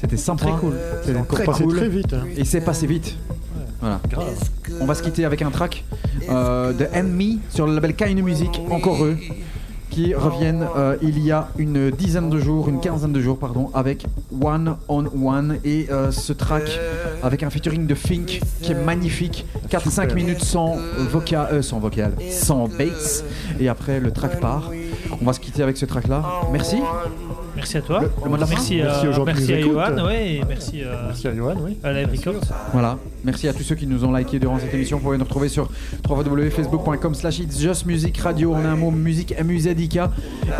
c'était sympa. Très cool. C'était très cool. très vite. hein. Et c'est passé vite. Voilà. On va se quitter avec un track euh, de Enemy sur le label Kainu Music, encore eux, qui reviennent euh, il y a une dizaine de jours, une quinzaine de jours, pardon, avec One on One. Et euh, ce track avec un featuring de Fink qui est magnifique, 4-5 minutes sans vocal, euh, sans vocal, sans bass. Et après le track part. On va se quitter avec ce track là. Merci. Merci à toi. Le- le mot de la fin merci, euh, Merci merci à. Johan, ouais, et merci, euh, Merci à Johan, oui. à Records. Voilà, merci à tous ceux qui nous ont liké durant cette émission. Vous pouvez nous retrouver sur www.facebook.com slash It's Just Music Radio. On a un mot musique M-U-Z-I-K.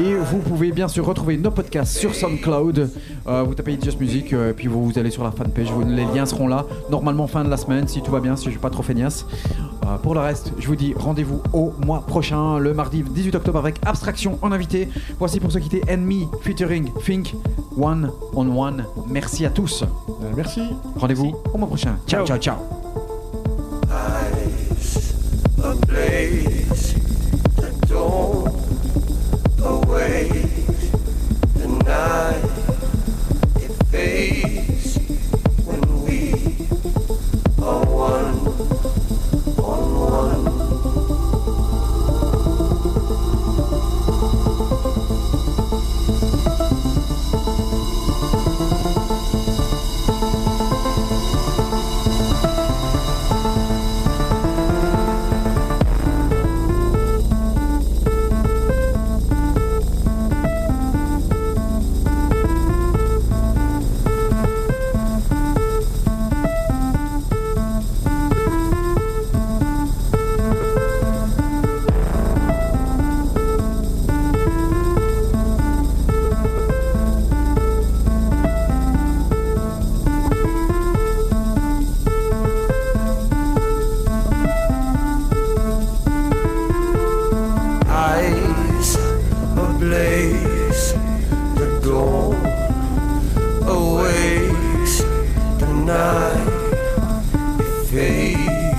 Et vous pouvez bien sûr retrouver nos podcasts sur SoundCloud. Euh, vous tapez It's Just Music, euh, et puis vous, vous allez sur la fanpage. Vous- les liens seront là, normalement fin de la semaine, si tout va bien, si je suis pas trop feignasse. Euh, pour le reste, je vous dis rendez-vous au mois prochain, le mardi 18 octobre, avec Abstraction en invité. Voici pour se quitter Enemy featuring Think One on One. Merci à tous. Merci. Rendez-vous au mois prochain. ciao, ciao. ciao. Ablaze, the awakes, the night fades